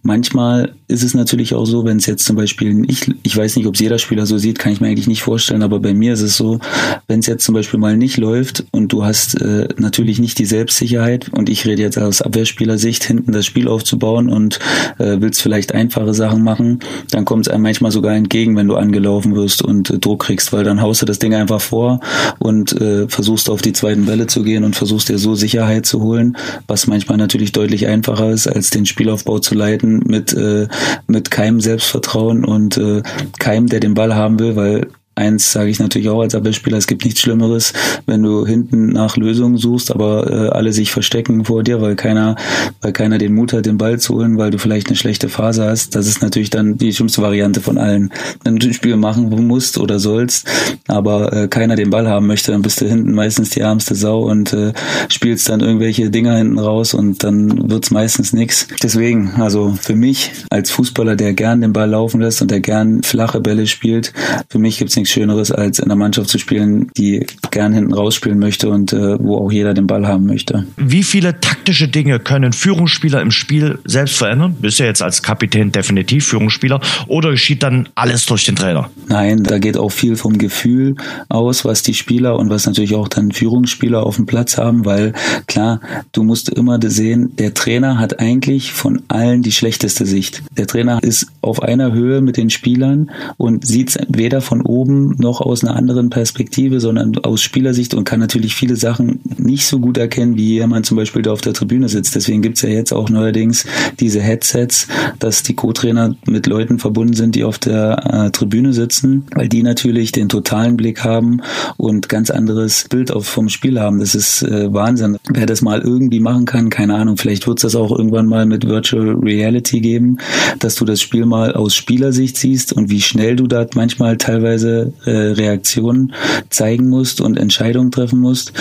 Manchmal ist es natürlich auch so, wenn es jetzt zum Beispiel, ich, ich weiß nicht, ob es jeder Spieler so sieht, kann ich mir eigentlich nicht vorstellen, aber bei mir ist es so, wenn es jetzt zum Beispiel mal nicht läuft und du hast äh, natürlich nicht die Selbstsicherheit und ich rede jetzt aus Abwehrspielersicht, hinten das Spiel aufzubauen und äh, willst vielleicht einfache Sachen machen, dann kommt es einem manchmal sogar entgegen, wenn du angelaufen wirst und äh, Druck kriegst, weil dann haust du das Ding einfach vor und äh, versuchst auf die zweiten Bälle zu gehen und versuchst dir so Sicherheit zu holen, was manchmal natürlich deutlich einfacher ist, als den Spielaufbau zu leiten mit äh, mit keinem Selbstvertrauen und äh, keinem, der den Ball haben will, weil Eins sage ich natürlich auch als Abwehrspieler, es gibt nichts Schlimmeres, wenn du hinten nach Lösungen suchst, aber äh, alle sich verstecken vor dir, weil keiner, weil keiner den Mut hat, den Ball zu holen, weil du vielleicht eine schlechte Phase hast. Das ist natürlich dann die schlimmste Variante von allen. Wenn du ein Spiel machen musst oder sollst, aber äh, keiner den Ball haben möchte, dann bist du hinten meistens die ärmste Sau und äh, spielst dann irgendwelche Dinger hinten raus und dann wird's meistens nix. Deswegen, also für mich als Fußballer, der gern den Ball laufen lässt und der gern flache Bälle spielt, für mich gibt's nichts nichts Schöneres, als in einer Mannschaft zu spielen, die gern hinten rausspielen möchte und äh, wo auch jeder den Ball haben möchte. Wie viele taktische Dinge können Führungsspieler im Spiel selbst verändern? Bist du jetzt als Kapitän definitiv Führungsspieler oder geschieht dann alles durch den Trainer? Nein, da geht auch viel vom Gefühl aus, was die Spieler und was natürlich auch dann Führungsspieler auf dem Platz haben, weil klar, du musst immer sehen, der Trainer hat eigentlich von allen die schlechteste Sicht. Der Trainer ist auf einer Höhe mit den Spielern und sieht weder von oben noch aus einer anderen Perspektive, sondern aus Spielersicht und kann natürlich viele Sachen nicht so gut erkennen, wie jemand zum Beispiel da auf der Tribüne sitzt. Deswegen gibt's ja jetzt auch neuerdings diese Headsets, dass die Co-Trainer mit Leuten verbunden sind, die auf der äh, Tribüne sitzen, weil die natürlich den totalen Blick haben und ganz anderes Bild auf, vom Spiel haben. Das ist äh, Wahnsinn. Wer das mal irgendwie machen kann, keine Ahnung, vielleicht wird's das auch irgendwann mal mit Virtual Reality geben, dass du das Spiel mal aus Spielersicht siehst und wie schnell du da manchmal teilweise äh, Reaktionen zeigen musst und Entscheidungen treffen musst.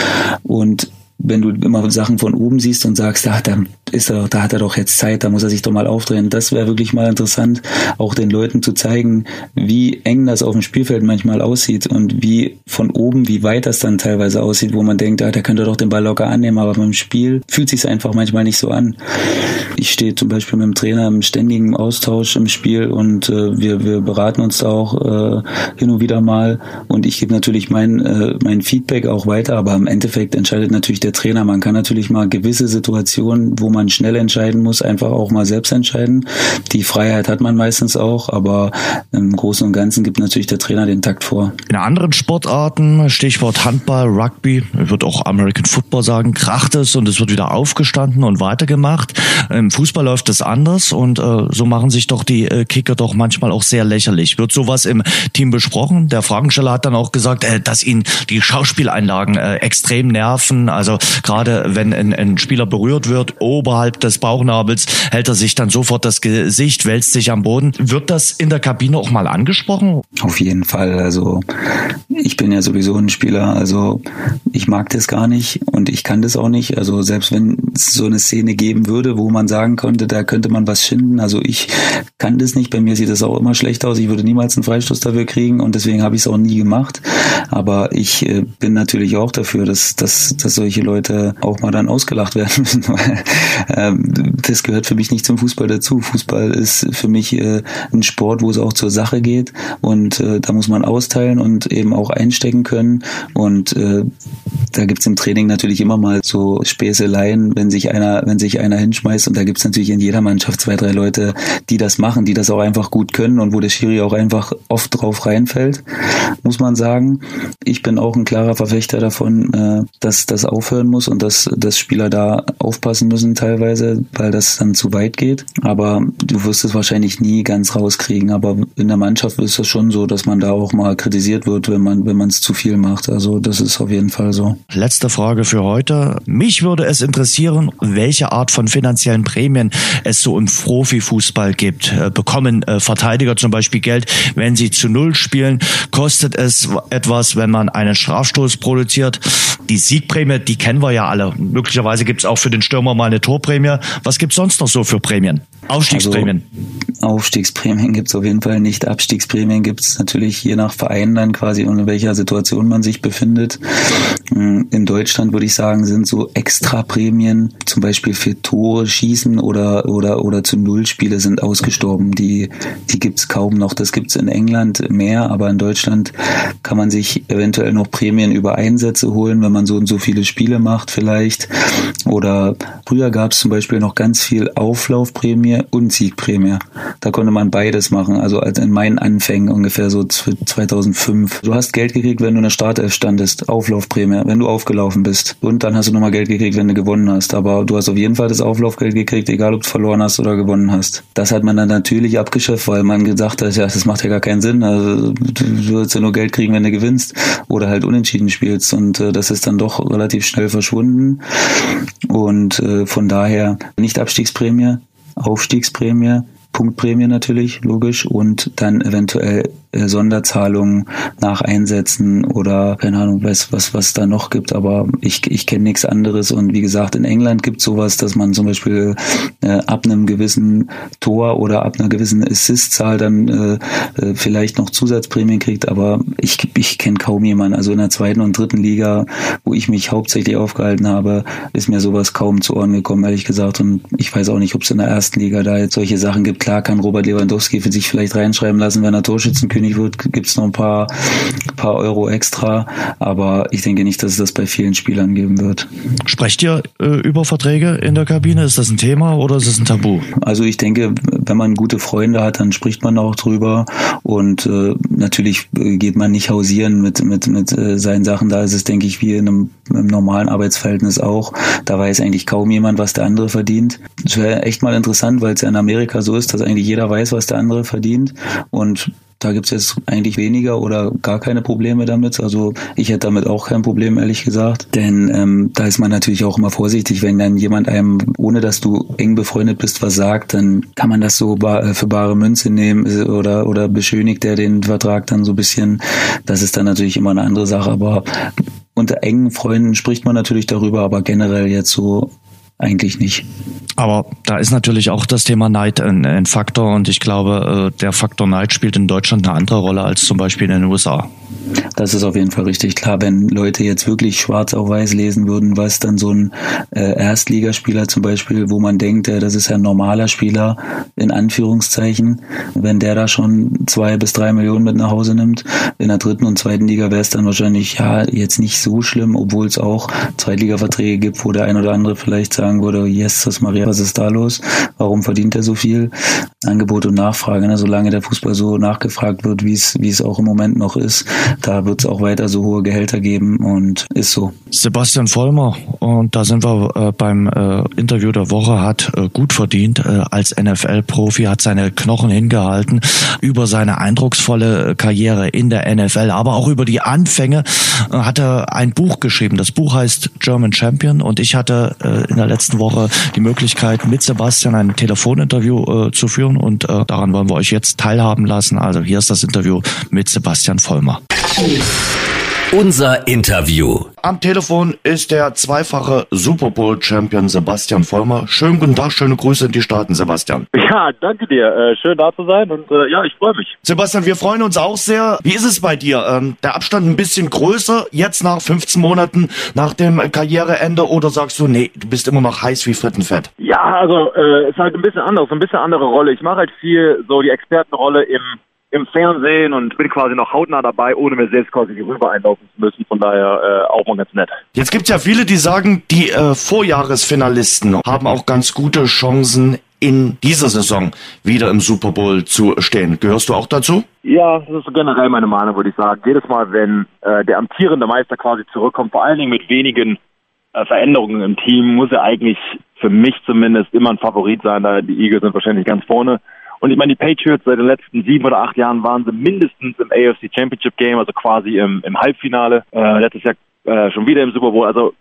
Und wenn du immer Sachen von oben siehst und sagst, ach, da, ist er, da hat er doch jetzt Zeit, da muss er sich doch mal aufdrehen. Das wäre wirklich mal interessant, auch den Leuten zu zeigen, wie eng das auf dem Spielfeld manchmal aussieht und wie von oben, wie weit das dann teilweise aussieht, wo man denkt, ah, der könnte doch den Ball locker annehmen, aber beim Spiel fühlt sich einfach manchmal nicht so an. Ich stehe zum Beispiel mit dem Trainer im ständigen Austausch im Spiel und äh, wir, wir beraten uns da auch äh, hin und wieder mal und ich gebe natürlich mein, äh, mein Feedback auch weiter, aber im Endeffekt entscheidet natürlich der Trainer. Man kann natürlich mal gewisse Situationen, wo man schnell entscheiden muss, einfach auch mal selbst entscheiden. Die Freiheit hat man meistens auch, aber im Großen und Ganzen gibt natürlich der Trainer den Takt vor. In anderen Sportarten, Stichwort Handball, Rugby, ich würde auch American Football sagen, kracht es und es wird wieder aufgestanden und weitergemacht. Im Fußball läuft es anders und äh, so machen sich doch die äh, Kicker doch manchmal auch sehr lächerlich. Wird sowas im Team besprochen? Der Fragensteller hat dann auch gesagt, äh, dass ihn die Schauspieleinlagen äh, extrem nerven. Also gerade wenn ein, ein Spieler berührt wird, oberhalb des Bauchnabels, hält er sich dann sofort das Gesicht, wälzt sich am Boden. Wird das in der Kabine auch mal angesprochen? Auf jeden Fall. Also ich bin ja sowieso ein Spieler, also ich mag das gar nicht und ich kann das auch nicht. Also selbst wenn es so eine Szene geben würde, wo man sagen könnte, da könnte man was schinden. Also ich kann das nicht. Bei mir sieht das auch immer schlecht aus. Ich würde niemals einen Freistoß dafür kriegen und deswegen habe ich es auch nie gemacht. Aber ich äh, bin natürlich auch dafür, dass, dass, dass solche Leute auch mal dann ausgelacht werden müssen. Ähm, das gehört für mich nicht zum Fußball dazu. Fußball ist für mich äh, ein Sport, wo es auch zur Sache geht und äh, da muss man austeilen und eben auch einstecken können. Und äh, da gibt's im Training natürlich immer mal so Späßeleien, wenn sich einer, wenn sich einer hinschmeißt und da gibt's natürlich in jeder Mannschaft zwei, drei Leute, die das machen, die das auch einfach gut können und wo der Schiri auch einfach oft drauf reinfällt, muss man sagen. Ich bin auch ein klarer Verfechter davon, dass das aufhören muss und dass, dass Spieler da aufpassen müssen teilweise, weil das dann zu weit geht. Aber du wirst es wahrscheinlich nie ganz rauskriegen. Aber in der Mannschaft ist es schon so, dass man da auch mal kritisiert wird, wenn man wenn es zu viel macht. Also das ist auf jeden Fall so. Letzte Frage für heute. Mich würde es interessieren, welche Art von finanziellen Prämien es so im Profifußball gibt. Äh, bekommen äh, Verteidiger zum Beispiel Geld, wenn sie zu Null spielen? Kostet es etwas, wenn man einen Strafstoß produziert? Die Siegprämie, die kennen wir ja alle. Möglicherweise gibt es auch für den Stürmer mal eine Torprämie. Was gibt's sonst noch so für Prämien? Aufstiegsprämien. Also, Aufstiegsprämien gibt's auf jeden Fall nicht. Abstiegsprämien gibt's natürlich je nach Verein dann quasi und in welcher Situation man sich befindet. Hm, in Deutschland würde ich sagen, sind so Extraprämien, zum Beispiel für Tore schießen oder, oder, oder zu Nullspiele sind ausgestorben. Die, die gibt's kaum noch. Das gibt's in England mehr, aber in Deutschland kann man sich eventuell noch Prämien über Einsätze holen, wenn man so und so viele Spiele macht vielleicht. Oder früher gab's zum Beispiel noch ganz viel Auflaufprämie und Siegprämie. Da konnte man beides machen. Also in meinen Anfängen ungefähr so 2005. Du hast Geld gekriegt, wenn du in der Startelf standest. Auflaufprämie, wenn du aufgelaufen bist. Und dann hast du nochmal Geld gekriegt, wenn du gewonnen hast. Aber du hast auf jeden Fall das Auflaufgeld gekriegt, egal ob du verloren hast oder gewonnen hast. Das hat man dann natürlich abgeschafft, weil man gesagt hat, ja, das macht ja gar keinen Sinn. Also du würdest ja nur Geld kriegen, wenn du gewinnst oder halt unentschieden spielst. Und äh, das ist dann doch relativ schnell verschwunden. Und äh, von daher nicht Abstiegsprämie, Aufstiegsprämie, Punktprämie natürlich, logisch, und dann eventuell äh, Sonderzahlungen nach Einsätzen oder keine Ahnung, weiß was was da noch gibt, aber ich, ich kenne nichts anderes und wie gesagt, in England gibt sowas, dass man zum Beispiel äh, ab einem gewissen Tor oder ab einer gewissen Assist-Zahl dann äh, äh, vielleicht noch Zusatzprämien kriegt, aber ich, ich kenne kaum jemanden. Also in der zweiten und dritten Liga, wo ich mich hauptsächlich aufgehalten habe, ist mir sowas kaum zu Ohren gekommen, ehrlich gesagt. Und ich weiß auch nicht, ob es in der ersten Liga da jetzt solche Sachen gibt. Klar kann Robert Lewandowski für sich vielleicht reinschreiben lassen, wenn er Torschützenkönig König wird, gibt es noch ein paar, paar Euro extra. Aber ich denke nicht, dass es das bei vielen Spielern geben wird. Sprecht ihr äh, über Verträge in der Kabine? Ist das ein Thema oder ist es ein Tabu? Also ich denke, wenn man gute Freunde hat, dann spricht man auch drüber. Und äh, natürlich geht man nicht hausieren mit, mit, mit äh, seinen Sachen. Da ist es, denke ich, wie in einem, einem normalen Arbeitsverhältnis auch. Da weiß eigentlich kaum jemand, was der andere verdient. Das wäre echt mal interessant, weil es ja in Amerika so ist, dass eigentlich jeder weiß, was der andere verdient. Und da gibt's jetzt eigentlich weniger oder gar keine Probleme damit. Also ich hätte damit auch kein Problem, ehrlich gesagt. Denn ähm, da ist man natürlich auch immer vorsichtig, wenn dann jemand einem, ohne dass du eng befreundet bist, was sagt, dann kann man das so bar, äh, für bare Münze nehmen oder, oder beschönigt der den Vertrag dann so ein bisschen. Das ist dann natürlich immer eine andere Sache. Aber unter engen Freunden spricht man natürlich darüber, aber generell jetzt so eigentlich nicht. Aber da ist natürlich auch das Thema Neid ein, ein Faktor und ich glaube, äh, der Faktor Neid spielt in Deutschland eine andere Rolle als zum Beispiel in den USA. Das ist auf jeden Fall richtig klar. Wenn Leute jetzt wirklich schwarz auf weiß lesen würden, was dann so ein äh, Erstligaspieler zum Beispiel, wo man denkt, äh, das ist ja ein normaler Spieler, in Anführungszeichen, wenn der da schon zwei bis drei Millionen mit nach Hause nimmt, in der dritten und zweiten Liga wäre es dann wahrscheinlich ja jetzt nicht so schlimm, obwohl es auch Zweitliga-Verträge gibt, wo der ein oder andere vielleicht sagen würde, yes, das Maria, was ist da los? Warum verdient er so viel? Angebot und Nachfrage, ne? solange der Fußball so nachgefragt wird, wie es wie es auch im Moment noch ist, da wird es auch weiter so hohe Gehälter geben und ist so. Sebastian Vollmer, und da sind wir äh, beim äh, Interview der Woche, hat äh, gut verdient äh, als NFL-Profi, hat seine Knochen hingehalten über seine eindrucksvolle Karriere in der NFL, aber auch über die Anfänge äh, hat er ein Buch geschrieben. Das Buch heißt German Champion und ich hatte äh, in der letzten Woche die Möglichkeit, mit Sebastian ein Telefoninterview äh, zu führen und äh, daran wollen wir euch jetzt teilhaben lassen. Also hier ist das Interview mit Sebastian Vollmer. Unser Interview. Am Telefon ist der zweifache Super Bowl Champion Sebastian Vollmer. Schönen guten Tag, schöne Grüße in die Staaten, Sebastian. Ja, danke dir. Äh, schön da zu sein und äh, ja, ich freue mich. Sebastian, wir freuen uns auch sehr. Wie ist es bei dir? Ähm, der Abstand ein bisschen größer jetzt nach 15 Monaten nach dem Karriereende oder sagst du, nee, du bist immer noch heiß wie Frittenfett? Ja, also äh, ist halt ein bisschen anders, ein bisschen andere Rolle. Ich mache halt viel so die Expertenrolle im im Fernsehen und bin quasi noch hautnah dabei, ohne mir selbst quasi rüber einlaufen zu müssen. Von daher äh, auch mal ganz nett. Jetzt gibt's ja viele, die sagen, die äh, Vorjahresfinalisten haben auch ganz gute Chancen in dieser Saison wieder im Super Bowl zu stehen. Gehörst du auch dazu? Ja, das ist generell meine Meinung, würde ich sagen. Jedes Mal, wenn äh, der amtierende Meister quasi zurückkommt, vor allen Dingen mit wenigen äh, Veränderungen im Team, muss er eigentlich für mich zumindest immer ein Favorit sein. Da die Eagles sind wahrscheinlich ganz vorne. Und ich meine, die Patriots seit den letzten sieben oder acht Jahren waren sie mindestens im AFC Championship Game, also quasi im, im Halbfinale. Äh, letztes Jahr äh, schon wieder im Super Bowl. Also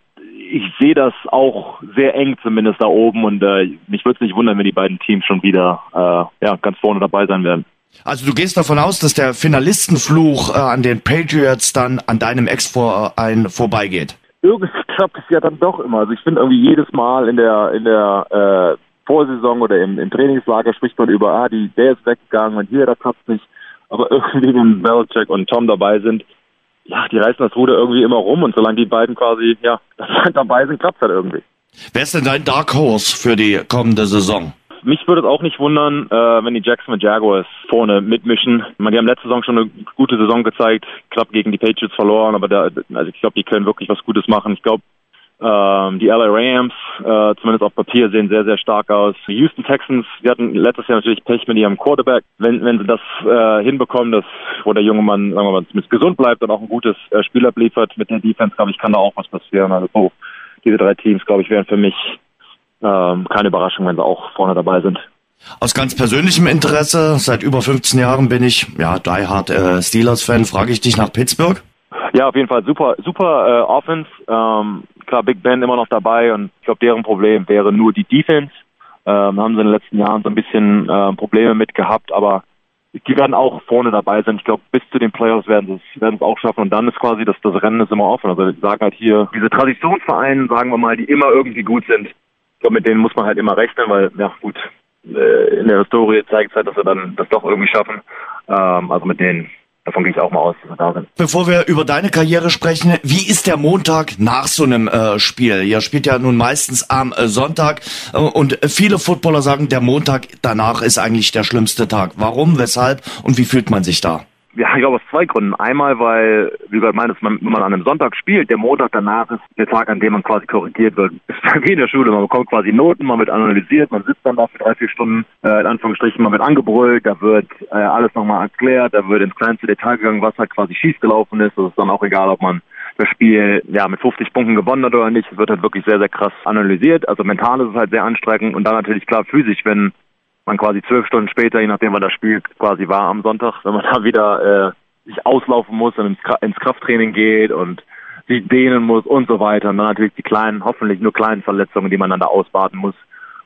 ich sehe das auch sehr eng zumindest da oben und äh, mich würde es nicht wundern, wenn die beiden Teams schon wieder äh, ja, ganz vorne dabei sein werden. Also du gehst davon aus, dass der Finalistenfluch äh, an den Patriots dann an deinem Ex-Verein vorbeigeht? Irgendwie klappt es ja dann doch immer. Also ich finde irgendwie jedes Mal in der in der äh, Vorsaison oder im, im Trainingslager spricht man über, ah, die, der ist weggegangen und hier, da klappt nicht. Aber irgendwie, wenn Belichick und Tom dabei sind, ja, die reißen das Ruder irgendwie immer rum und solange die beiden quasi, ja, dabei sind, klappt halt irgendwie. Wer ist denn dein Dark Horse für die kommende Saison? Mich würde es auch nicht wundern, äh, wenn die Jacksonville Jaguars vorne mitmischen. meine, die haben letzte Saison schon eine gute Saison gezeigt, knapp gegen die Patriots verloren, aber da, also ich glaube, die können wirklich was Gutes machen. Ich glaube, ähm, die LA Rams, äh, zumindest auf Papier, sehen sehr, sehr stark aus. Die Houston Texans, die hatten letztes Jahr natürlich Pech mit ihrem Quarterback. Wenn, wenn sie das äh, hinbekommen, dass, wo der junge Mann, sagen wir mal, zumindest gesund bleibt und auch ein gutes äh, Spiel abliefert mit der Defense, glaube ich, kann da auch was passieren. Also oh, diese drei Teams, glaube ich, wären für mich ähm, keine Überraschung, wenn sie auch vorne dabei sind. Aus ganz persönlichem Interesse, seit über 15 Jahren bin ich ja Die Hard äh, Steelers-Fan, frage ich dich nach Pittsburgh. Ja, auf jeden Fall super, super äh, Offense. Ähm, klar, Big Ben immer noch dabei und ich glaube, deren Problem wäre nur die Defense. Ähm, haben sie in den letzten Jahren so ein bisschen äh, Probleme mit gehabt, aber die werden auch vorne dabei sein. Ich glaube, bis zu den Playoffs werden sie es auch schaffen und dann ist quasi das, das Rennen ist immer offen. Also ich sage halt hier, diese Traditionsvereine, sagen wir mal, die immer irgendwie gut sind, ich glaube, mit denen muss man halt immer rechnen, weil, ja gut, äh, in der Historie zeigt es halt, dass sie dann das doch irgendwie schaffen. Ähm, also mit denen Davon gehe ich auch mal aus, dass wir da sind. Bevor wir über deine Karriere sprechen, wie ist der Montag nach so einem äh, Spiel? Ihr spielt ja nun meistens am äh, Sonntag äh, und viele Footballer sagen, der Montag danach ist eigentlich der schlimmste Tag. Warum, weshalb und wie fühlt man sich da? Ja, ich glaube aus zwei Gründen. Einmal, weil, wie gesagt, meines, wenn man an einem Sonntag spielt, der Montag danach ist der Tag, an dem man quasi korrigiert wird. Ist wie in der Schule. Man bekommt quasi Noten, man wird analysiert, man sitzt dann da für drei, vier Stunden, äh, in Anführungsstrichen, man wird angebrüllt, da wird äh, alles nochmal erklärt, da wird ins kleinste Detail gegangen, was halt quasi schiefgelaufen ist. Das ist dann auch egal, ob man das Spiel ja mit 50 Punkten gewonnen hat oder nicht. Es wird halt wirklich sehr, sehr krass analysiert. Also mental ist es halt sehr anstrengend und dann natürlich klar physisch, wenn man quasi zwölf Stunden später, je nachdem wann das Spiel quasi war am Sonntag, wenn man da wieder äh, sich auslaufen muss und ins, Krafttraining geht und sich dehnen muss und so weiter. Und dann natürlich die kleinen, hoffentlich nur kleinen Verletzungen, die man dann da ausbaden muss.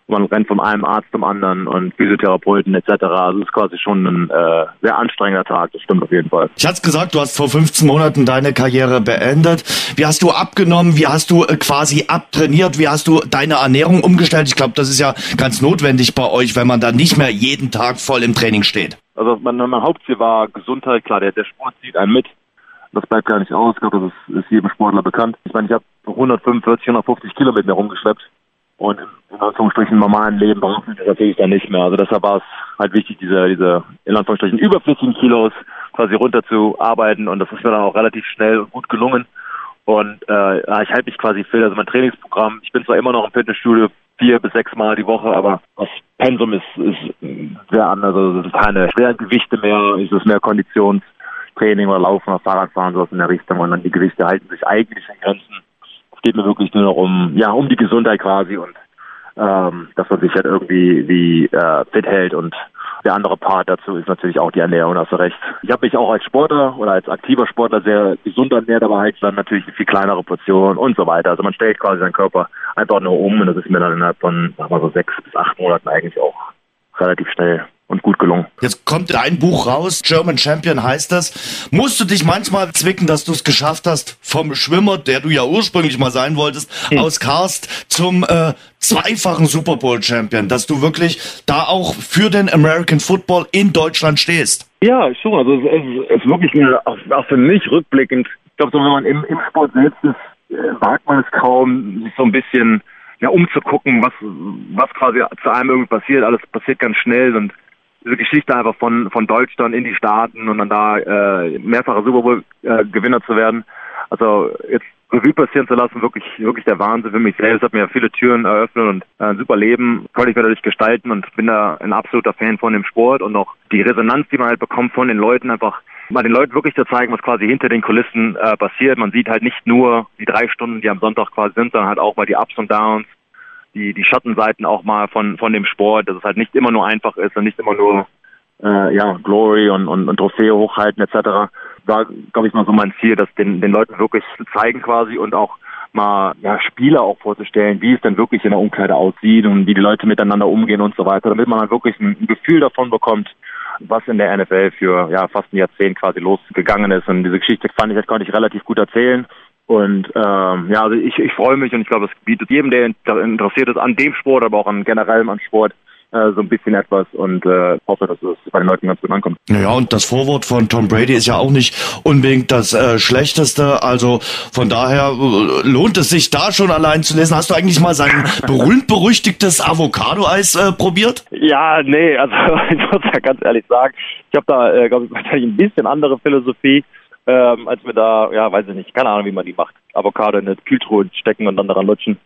Man rennt von einem Arzt zum anderen und Physiotherapeuten etc. Also es ist quasi schon ein äh, sehr anstrengender Tag, das stimmt auf jeden Fall. Ich hatte gesagt, du hast vor 15 Monaten deine Karriere beendet. Wie hast du abgenommen? Wie hast du äh, quasi abtrainiert? Wie hast du deine Ernährung umgestellt? Ich glaube, das ist ja ganz notwendig bei euch, wenn man da nicht mehr jeden Tag voll im Training steht. Also mein, mein Hauptziel war Gesundheit, klar, der, der Sport zieht einen mit. Das bleibt gar nicht aus. Ich glaube, das ist, ist jedem Sportler bekannt. Ich meine, ich habe 145, 150 Kilo mit mir rumgeschleppt. Und in Anführungsstrichen normalen Leben brauchen wir das natürlich dann nicht mehr. Also deshalb war es halt wichtig, diese, diese in Anführungsstrichen überflüssigen Kilos quasi runterzuarbeiten und das ist mir dann auch relativ schnell und gut gelungen. Und äh, ich halte mich quasi fit. Also mein Trainingsprogramm, ich bin zwar immer noch im Fitnessstudio vier bis sechs Mal die Woche, aber das Pensum ist, ist sehr anders. Also es ist keine schweren Gewichte mehr, es ist mehr Konditionstraining oder Laufen oder Fahrradfahren, sowas in der Richtung. Und dann die Gewichte halten sich eigentlich in Grenzen es geht mir wirklich nur noch um, ja, um die Gesundheit quasi und ähm, dass man sich halt irgendwie wie äh, fit hält und der andere Part dazu ist natürlich auch die Ernährung, hast du recht. Ich habe mich auch als Sportler oder als aktiver Sportler sehr gesund ernährt, aber halt dann natürlich eine viel kleinere Portion und so weiter. Also man stellt quasi seinen Körper einfach nur um und das ist mir dann innerhalb von, sagen wir so sechs bis acht Monaten eigentlich auch relativ schnell und gut gelungen. Jetzt kommt dein Buch raus, German Champion heißt das. Musst du dich manchmal zwicken, dass du es geschafft hast, vom Schwimmer, der du ja ursprünglich mal sein wolltest, hm. aus Karst zum äh, zweifachen Super Bowl Champion, dass du wirklich da auch für den American Football in Deutschland stehst? Ja, schon. Also es, es, ist wirklich eine, auch, auch für mich rückblickend. Ich glaube, so, wenn man im, im Sport selbst ist, äh, wagt man es kaum, sich so ein bisschen ja umzugucken, was was quasi zu einem irgendwie passiert. Alles passiert ganz schnell und diese Geschichte einfach von, von Deutschland in die Staaten und dann da äh, mehrfacher Super Bowl-Gewinner äh, zu werden. Also jetzt Revue passieren zu lassen, wirklich, wirklich der Wahnsinn für mich selbst. Hat mir viele Türen eröffnet und äh, ein super Leben konnte ich mir dadurch gestalten und bin da ein absoluter Fan von dem Sport und auch die Resonanz, die man halt bekommt von den Leuten, einfach mal den Leuten wirklich zu zeigen, was quasi hinter den Kulissen äh, passiert. Man sieht halt nicht nur die drei Stunden, die am Sonntag quasi sind, sondern halt auch mal die Ups und Downs, die, die Schattenseiten auch mal von, von dem Sport, dass es halt nicht immer nur einfach ist und nicht immer nur äh, ja, Glory und, und, und Trophäe hochhalten etc. War, glaube ich, mal so mein Ziel, das den, den Leuten wirklich zu zeigen quasi und auch mal ja, Spiele auch vorzustellen, wie es denn wirklich in der Umkleide aussieht und wie die Leute miteinander umgehen und so weiter, damit man halt wirklich ein, ein Gefühl davon bekommt, was in der NFL für ja fast ein Jahrzehnt quasi losgegangen ist. Und diese Geschichte fand ich, das konnte ich relativ gut erzählen. Und ähm, ja, also ich, ich freue mich und ich glaube, es bietet jedem, der interessiert ist an dem Sport, aber auch an generellem an Sport, äh, so ein bisschen etwas und äh, hoffe, dass es bei den Leuten ganz gut ankommt. Ja, und das Vorwort von Tom Brady ist ja auch nicht unbedingt das äh, Schlechteste. Also von daher äh, lohnt es sich da schon allein zu lesen. Hast du eigentlich mal sein berühmt-berüchtigtes Avocado-Eis äh, probiert? Ja, nee, also ich muss ja ganz ehrlich sagen, ich habe da, äh, glaube ich, wahrscheinlich ein bisschen andere Philosophie ähm, als wir da, ja, weiß ich nicht, keine Ahnung, wie man die macht. Avocado in eine Kühltruhe stecken und dann daran lutschen.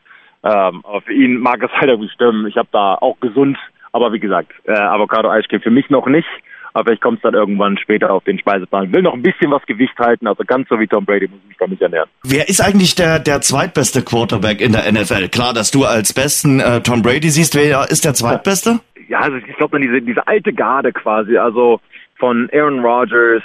Ähm, aber für ihn mag es halt irgendwie stimmen. Ich habe da auch gesund, aber wie gesagt, äh, Avocado-Eiscreme für mich noch nicht. Aber vielleicht kommt es dann irgendwann später auf den Speiseplan. Will noch ein bisschen was Gewicht halten, also ganz so wie Tom Brady muss ich mich da nicht ernähren. Wer ist eigentlich der, der zweitbeste Quarterback in der NFL? Klar, dass du als besten äh, Tom Brady siehst. Wer ist der zweitbeste? Ja, also ich glaube dann diese, diese alte Garde quasi, also von Aaron Rodgers,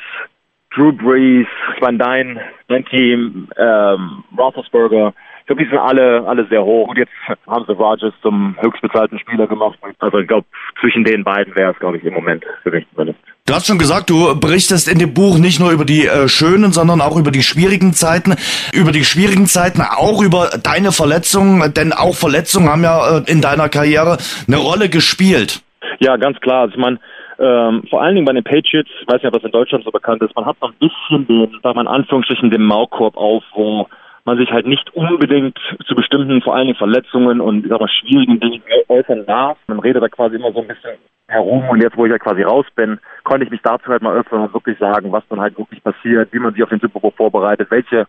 Drew Brees, ich meine dein, dein Team, ähm, Roethlisberger, ich glaube, die sind alle, alle sehr hoch. Und jetzt haben sie Rogers zum höchstbezahlten Spieler gemacht. Also ich glaube, zwischen den beiden wäre es, glaube ich, im Moment für mich zumindest. Du hast schon gesagt, du berichtest in dem Buch nicht nur über die äh, schönen, sondern auch über die schwierigen Zeiten. Über die schwierigen Zeiten, auch über deine Verletzungen, denn auch Verletzungen haben ja äh, in deiner Karriere eine Rolle gespielt. Ja, ganz klar. Also ich meine, ähm, vor allen Dingen bei den Patriots, ich weiß nicht, ob das in Deutschland so bekannt ist, man hat so ein bisschen den, sagen wir in Anführungsstrichen, den Maulkorb auf, wo man sich halt nicht unbedingt zu bestimmten, vor allen Dingen Verletzungen und ich sag mal, schwierigen Dingen äußern darf. Man redet da quasi immer so ein bisschen herum und jetzt, wo ich ja quasi raus bin, konnte ich mich dazu halt mal öffnen und wirklich sagen, was dann halt wirklich passiert, wie man sich auf den Super Bowl vorbereitet, welche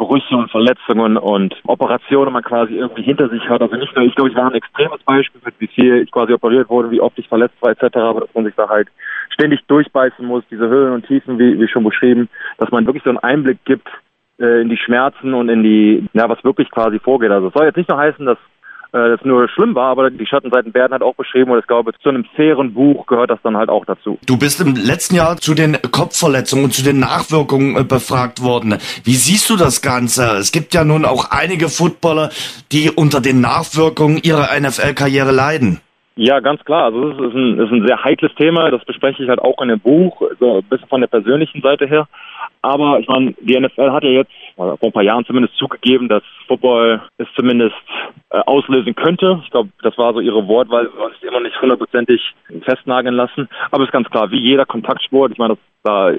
Brüche und Verletzungen und Operationen man quasi irgendwie hinter sich hat. Also nicht nur, ich glaube, ich war ein extremes Beispiel mit wie viel ich quasi operiert wurde, wie oft ich verletzt war etc., aber dass man sich da halt ständig durchbeißen muss, diese Höhen und Tiefen, wie, wie schon beschrieben, dass man wirklich so einen Einblick gibt äh, in die Schmerzen und in die, ja, was wirklich quasi vorgeht. Also es soll jetzt nicht nur heißen, dass äh, das nur schlimm war, aber die Schattenseiten werden halt auch beschrieben und ich glaube, zu einem fairen Buch gehört das dann halt auch dazu. Du bist im letzten Jahr zu den Kopfverletzungen und zu den Nachwirkungen äh, befragt worden. Wie siehst du das Ganze? Es gibt ja nun auch einige Footballer, die unter den Nachwirkungen ihrer NFL-Karriere leiden. Ja, ganz klar. Also das ist ein, das ist ein sehr heikles Thema. Das bespreche ich halt auch in dem Buch, so ein bisschen von der persönlichen Seite her. Aber ich meine, die NFL hat ja jetzt vor ein paar Jahren zumindest zugegeben, dass Football es zumindest äh, auslösen könnte. Ich glaube, das war so ihre Wortwahl, wir es immer nicht hundertprozentig festnageln lassen. Aber es ist ganz klar, wie jeder Kontaktsport, ich meine, da,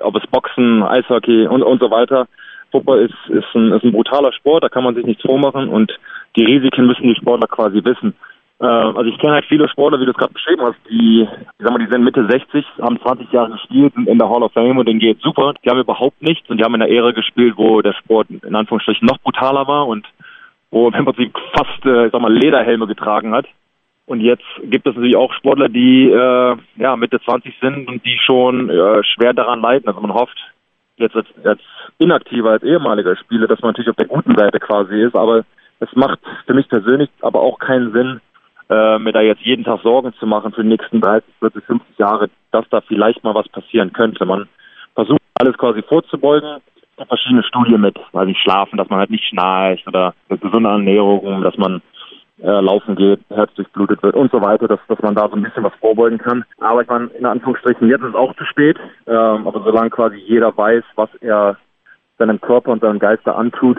ob es Boxen, Eishockey und, und so weiter, Football ist, ist, ein, ist ein brutaler Sport, da kann man sich nichts vormachen und die Risiken müssen die Sportler quasi wissen. Äh, also ich kenne halt viele Sportler, wie du es gerade beschrieben hast, die, ich sag mal, die sind Mitte 60, haben 20 Jahre gespielt, sind in der Hall of Fame und denen geht super. Die haben überhaupt nichts und die haben in der Ära gespielt, wo der Sport in Anführungsstrichen noch brutaler war und wo im Prinzip fast, äh, ich sag mal, Lederhelme getragen hat. Und jetzt gibt es natürlich auch Sportler, die äh, ja Mitte 20 sind und die schon äh, schwer daran leiden. Also man hofft jetzt als, als inaktiver, als ehemaliger Spieler, dass man natürlich auf der guten Seite quasi ist. Aber es macht für mich persönlich aber auch keinen Sinn, äh, mir da jetzt jeden Tag Sorgen zu machen für die nächsten 30, 40, 50 Jahre, dass da vielleicht mal was passieren könnte. Man versucht alles quasi vorzubeugen. Verschiedene Studien mit, weil sie schlafen, dass man halt nicht schnarcht oder eine gesunde Ernährung, dass man äh, laufen geht, Herz durchblutet wird und so weiter, dass, dass man da so ein bisschen was vorbeugen kann. Aber ich meine, in Anführungsstrichen, jetzt ist es auch zu spät. Ähm, aber solange quasi jeder weiß, was er seinem Körper und seinem Geist da antut,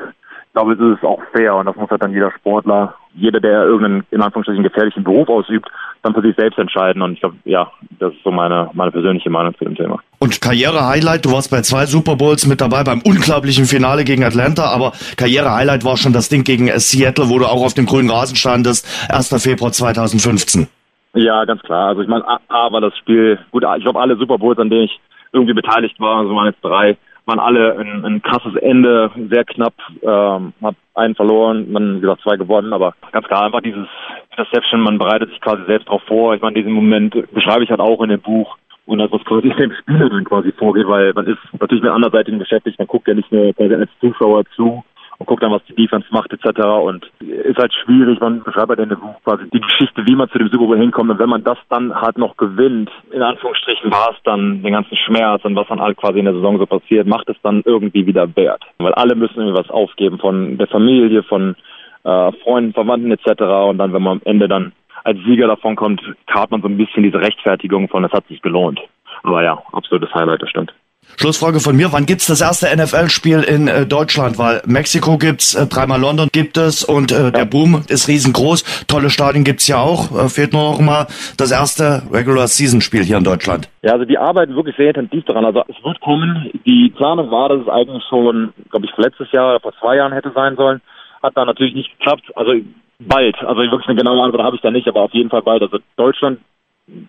ich glaube, es ist auch fair und das muss halt dann jeder Sportler, jeder, der irgendeinen in Anführungsstrichen gefährlichen Beruf ausübt, dann für sich selbst entscheiden. Und ich glaube, ja, das ist so meine, meine persönliche Meinung zu dem Thema. Und Karriere-Highlight, du warst bei zwei Super Bowls mit dabei, beim unglaublichen Finale gegen Atlanta, aber Karriere-Highlight war schon das Ding gegen Seattle, wo du auch auf dem grünen Rasen standest, 1. Februar 2015. Ja, ganz klar. Also ich meine, A, A war das Spiel, gut, ich glaube alle Super Bowls, an denen ich irgendwie beteiligt war, also waren jetzt drei, waren alle ein, ein krasses Ende, sehr knapp, ähm, hat einen verloren, man wie gesagt zwei gewonnen, aber ganz klar einfach dieses Interception, man bereitet sich quasi selbst darauf vor. Ich meine, diesen Moment beschreibe ich halt auch in dem Buch und das, was quasi dem Spieler dann quasi vorgeht, weil man ist natürlich mit anderseitigen beschäftigt, man guckt ja nicht quasi als Zuschauer zu, und guckt dann, was die Defense macht etc. Und ist halt schwierig, man beschreibt halt in dem Buch quasi die Geschichte, wie man zu dem Super Bowl hinkommt. Und wenn man das dann halt noch gewinnt, in Anführungsstrichen war es dann den ganzen Schmerz und was dann halt quasi in der Saison so passiert, macht es dann irgendwie wieder wert. Weil alle müssen irgendwie was aufgeben von der Familie, von äh, Freunden, Verwandten etc. Und dann, wenn man am Ende dann als Sieger davon kommt, hat man so ein bisschen diese Rechtfertigung von, es hat sich gelohnt. Aber ja, absolutes Highlight, das stimmt. Schlussfrage von mir, wann gibt's das erste NFL-Spiel in äh, Deutschland? Weil Mexiko gibt's, äh, dreimal London gibt es und äh, der Boom ist riesengroß. Tolle Stadien gibt's ja auch. Äh, fehlt nur noch mal das erste Regular-Season-Spiel hier in Deutschland. Ja, also die arbeiten wirklich sehr intensiv daran. Also es wird kommen. Die Planung war, dass es eigentlich schon, glaube ich, letztes Jahr oder vor zwei Jahren hätte sein sollen. Hat da natürlich nicht geklappt. Also bald. Also wirklich eine genaue Antwort habe ich da nicht, aber auf jeden Fall bald. Also Deutschland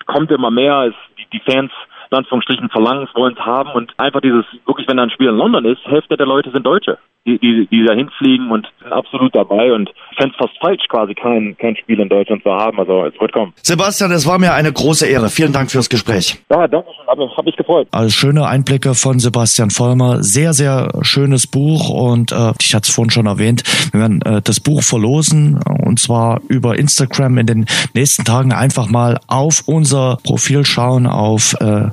kommt immer mehr. Es, die, die Fans in Anführungsstrichen verlangen, wollen es haben und einfach dieses, wirklich, wenn da ein Spiel in London ist, Hälfte der Leute sind Deutsche, die, die, die da hinfliegen und sind absolut dabei und fände es fast falsch, quasi kein, kein Spiel in Deutschland zu haben. Also es wird kommen. Sebastian, es war mir eine große Ehre. Vielen Dank fürs Gespräch. Ja, danke schön, habe hab mich gefreut. Also schöne Einblicke von Sebastian Vollmer. Sehr, sehr schönes Buch und äh, ich hatte es vorhin schon erwähnt, wir werden äh, das Buch verlosen und zwar über Instagram in den nächsten Tagen einfach mal auf unser Profil schauen, auf äh,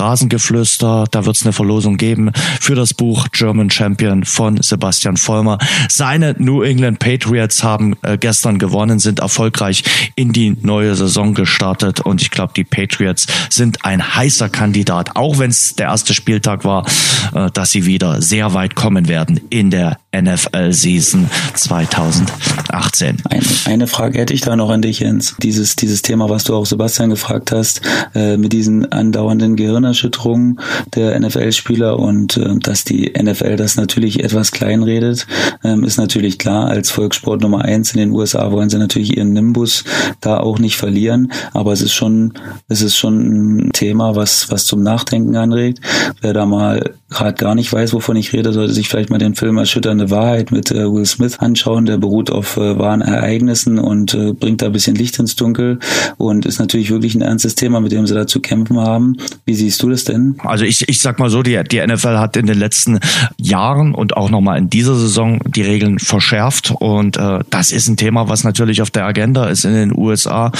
Rasengeflüster. Da wird es eine Verlosung geben für das Buch German Champion von Sebastian Vollmer. Seine New England Patriots haben äh, gestern gewonnen, sind erfolgreich in die neue Saison gestartet und ich glaube, die Patriots sind ein heißer Kandidat, auch wenn es der erste Spieltag war, äh, dass sie wieder sehr weit kommen werden in der NFL-Season 2018. Eine, eine Frage hätte ich da noch an dich, Jens. Dieses, dieses Thema, was du auch Sebastian gefragt hast, äh, mit diesen andauernden Gehirnerschütterungen der NFL-Spieler und äh, dass die NFL das natürlich etwas kleinredet, ähm, ist natürlich klar. Als Volkssport Nummer eins in den USA wollen sie natürlich ihren Nimbus da auch nicht verlieren. Aber es ist schon, es ist schon ein Thema, was, was zum Nachdenken anregt. Wer da mal gerade gar nicht weiß, wovon ich rede, sollte sich vielleicht mal den Film Erschütternde Wahrheit mit äh, Will Smith anschauen. Der beruht auf äh, wahren Ereignissen und äh, bringt da ein bisschen Licht ins Dunkel und ist natürlich wirklich ein ernstes Thema, mit dem sie da zu kämpfen haben. Wie siehst du das denn? Also ich, ich sag mal so, die, die NFL hat in den letzten Jahren und auch nochmal in dieser Saison die Regeln verschärft. Und äh, das ist ein Thema, was natürlich auf der Agenda ist in den USA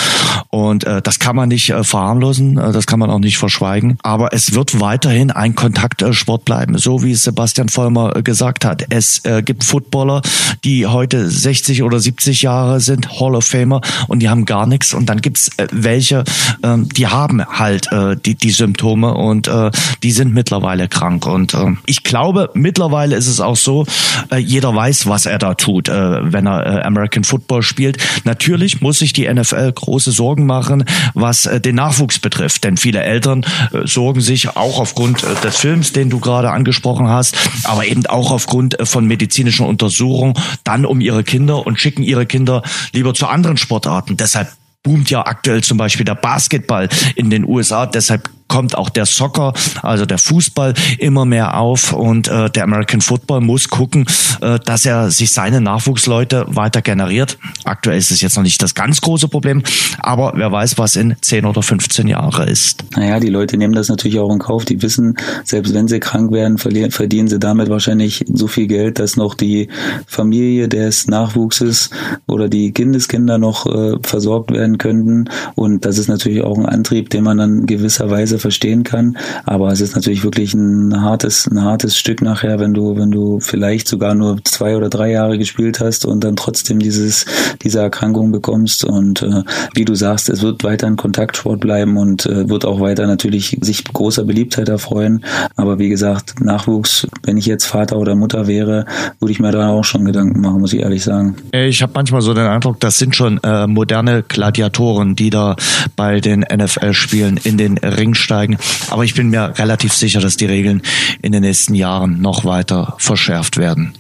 und äh, das kann man nicht äh, verharmlosen, äh, das kann man auch nicht verschweigen, aber es wird weiterhin ein Kontaktsport bleiben, so wie Sebastian Vollmer äh, gesagt hat. Es äh, gibt Footballer, die heute 60 oder 70 Jahre sind, Hall of Famer und die haben gar nichts. Und dann gibt's äh, welche, äh, die haben halt äh, die, die Symptome und äh, die sind mittlerweile krank und äh, ich glaube, mittlerweile ist es auch so, äh, jeder weiß, was er da tut, äh, wenn er äh, American Football spielt. Natürlich muss sich die NFL große Sorgen machen, was äh, den Nachwuchs betrifft, denn viele Eltern äh, sorgen sich auch aufgrund äh, des Films, den du gerade angesprochen hast, aber eben auch aufgrund äh, von medizinischen Untersuchungen dann um ihre Kinder und schicken ihre Kinder lieber zu anderen Sportarten. Deshalb boomt ja aktuell zum Beispiel der Basketball in den USA. Deshalb kommt auch der Soccer, also der Fußball, immer mehr auf und äh, der American Football muss gucken, äh, dass er sich seine Nachwuchsleute weiter generiert. Aktuell ist es jetzt noch nicht das ganz große Problem, aber wer weiß, was in 10 oder 15 Jahren ist. Naja, die Leute nehmen das natürlich auch in Kauf. Die wissen, selbst wenn sie krank werden, verdienen sie damit wahrscheinlich so viel Geld, dass noch die Familie des Nachwuchses oder die Kindeskinder noch äh, versorgt werden könnten. Und das ist natürlich auch ein Antrieb, den man dann gewisserweise verstehen kann. Aber es ist natürlich wirklich ein hartes, ein hartes Stück nachher, wenn du, wenn du vielleicht sogar nur zwei oder drei Jahre gespielt hast und dann trotzdem dieses, diese Erkrankung bekommst. Und äh, wie du sagst, es wird weiter ein Kontaktsport bleiben und äh, wird auch weiter natürlich sich großer Beliebtheit erfreuen. Aber wie gesagt, Nachwuchs, wenn ich jetzt Vater oder Mutter wäre, würde ich mir da auch schon Gedanken machen, muss ich ehrlich sagen. Ich habe manchmal so den Eindruck, das sind schon äh, moderne Gladiatoren, die da bei den NFL-Spielen in den Ring stehen einsteigen. Aber ich bin mir relativ sicher, dass die Regeln in den nächsten Jahren noch weiter verschärft werden.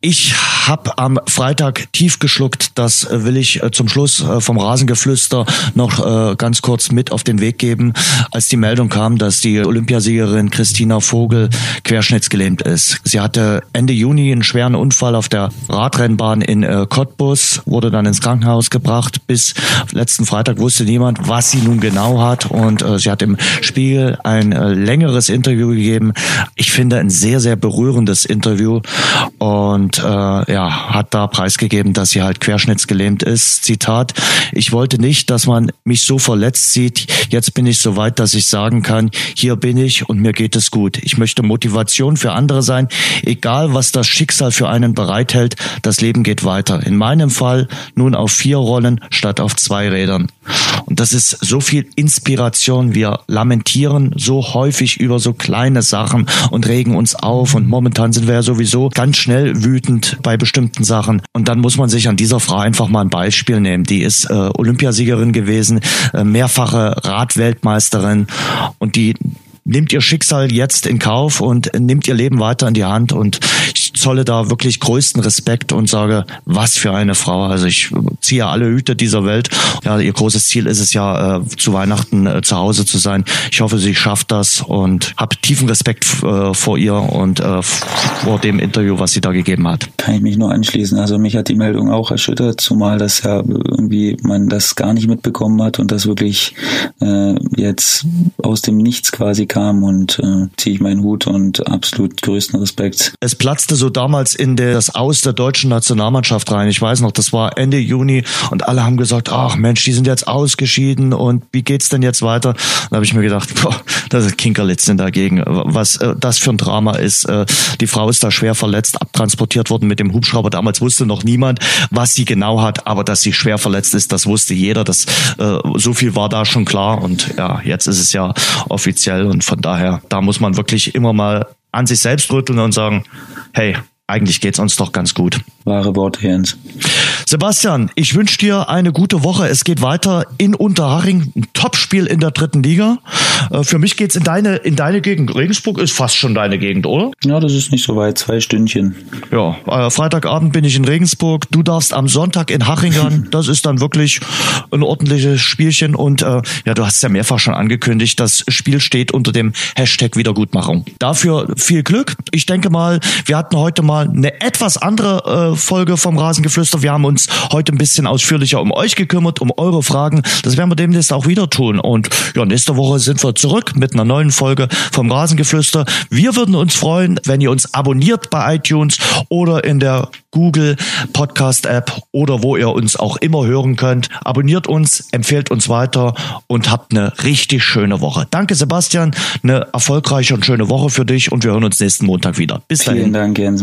Ich habe am Freitag tief geschluckt. Das will ich äh, zum Schluss äh, vom Rasengeflüster noch äh, ganz kurz mit auf den Weg geben, als die Meldung kam, dass die Olympiasiegerin Christina Vogel querschnittsgelähmt ist. Sie hatte Ende Juni einen schweren Unfall auf der Radrennbahn in Cottbus, wurde dann ins Krankenhaus gebracht. Bis letzten Freitag wusste niemand, was sie nun genau hat. Und sie hat im Spiegel ein längeres Interview gegeben. Ich finde ein sehr, sehr berührendes Interview. Und äh, ja, hat da preisgegeben, dass sie halt querschnittsgelähmt ist. Zitat, ich wollte nicht, dass man mich so verletzt sieht. Jetzt bin ich so weit, dass ich sagen kann, hier bin ich und mir geht es gut. Ich möchte Motivation für andere sein, egal was das Schicksal für einen bereithält. Das Leben geht weiter. In meinem Fall nun auf vier Rollen statt auf zwei Rädern. Und das ist so viel Inspiration. Wir lamentieren so häufig über so kleine Sachen und regen uns auf. Und momentan sind wir ja sowieso ganz schnell wütend bei bestimmten Sachen. Und dann muss man sich an dieser Frau einfach mal ein Beispiel nehmen. Die ist äh, Olympiasiegerin gewesen, äh, mehrfache Radweltmeisterin und die nimmt ihr Schicksal jetzt in Kauf und nimmt ihr Leben weiter in die Hand. Und ich zolle da wirklich größten Respekt und sage, was für eine Frau. Also ich ziehe alle Hüte dieser Welt. Ja, ihr großes Ziel ist es ja, äh, zu Weihnachten äh, zu Hause zu sein. Ich hoffe, sie schafft das und habe tiefen Respekt äh, vor ihr und äh, vor dem Interview, was sie da gegeben hat. Kann ich mich nur anschließen. Also mich hat die Meldung auch erschüttert, zumal das ja irgendwie man das gar nicht mitbekommen hat und das wirklich äh, jetzt aus dem Nichts quasi kam und äh, ziehe ich meinen Hut und absolut größten Respekt. Es platzte so damals in das Aus der deutschen Nationalmannschaft rein. Ich weiß noch, das war Ende Juni und alle haben gesagt, ach Mensch, die sind jetzt ausgeschieden und wie geht's denn jetzt weiter? Da habe ich mir gedacht, boah, das ist Kinkerlitzchen dagegen. Was äh, das für ein Drama ist. Äh, die Frau ist da schwer verletzt, abtransportiert worden mit dem Hubschrauber. Damals wusste noch niemand, was sie genau hat, aber dass sie schwer verletzt ist, das wusste jeder. Das äh, so viel war da schon klar und ja, jetzt ist es ja offiziell und von daher, da muss man wirklich immer mal an sich selbst rütteln und sagen, hey, eigentlich geht's uns doch ganz gut. Wahre Worte, Jens. Sebastian, ich wünsche dir eine gute Woche. Es geht weiter in Unterhaching, ein Topspiel in der dritten Liga. Äh, für mich geht's in deine in deine Gegend. Regensburg ist fast schon deine Gegend, oder? Ja, das ist nicht so weit, zwei Stündchen. Ja, äh, Freitagabend bin ich in Regensburg. Du darfst am Sonntag in Hachingern. Das ist dann wirklich ein ordentliches Spielchen und äh, ja, du hast ja mehrfach schon angekündigt, das Spiel steht unter dem Hashtag Wiedergutmachung. Dafür viel Glück. Ich denke mal, wir hatten heute mal mal eine etwas andere äh, Folge vom Rasengeflüster. Wir haben uns heute ein bisschen ausführlicher um euch gekümmert, um eure Fragen. Das werden wir demnächst auch wieder tun. Und ja, nächste Woche sind wir zurück mit einer neuen Folge vom Rasengeflüster. Wir würden uns freuen, wenn ihr uns abonniert bei iTunes oder in der Google Podcast App oder wo ihr uns auch immer hören könnt. Abonniert uns, empfehlt uns weiter und habt eine richtig schöne Woche. Danke Sebastian, eine erfolgreiche und schöne Woche für dich und wir hören uns nächsten Montag wieder. Bis dahin. Vielen Dank, Jens,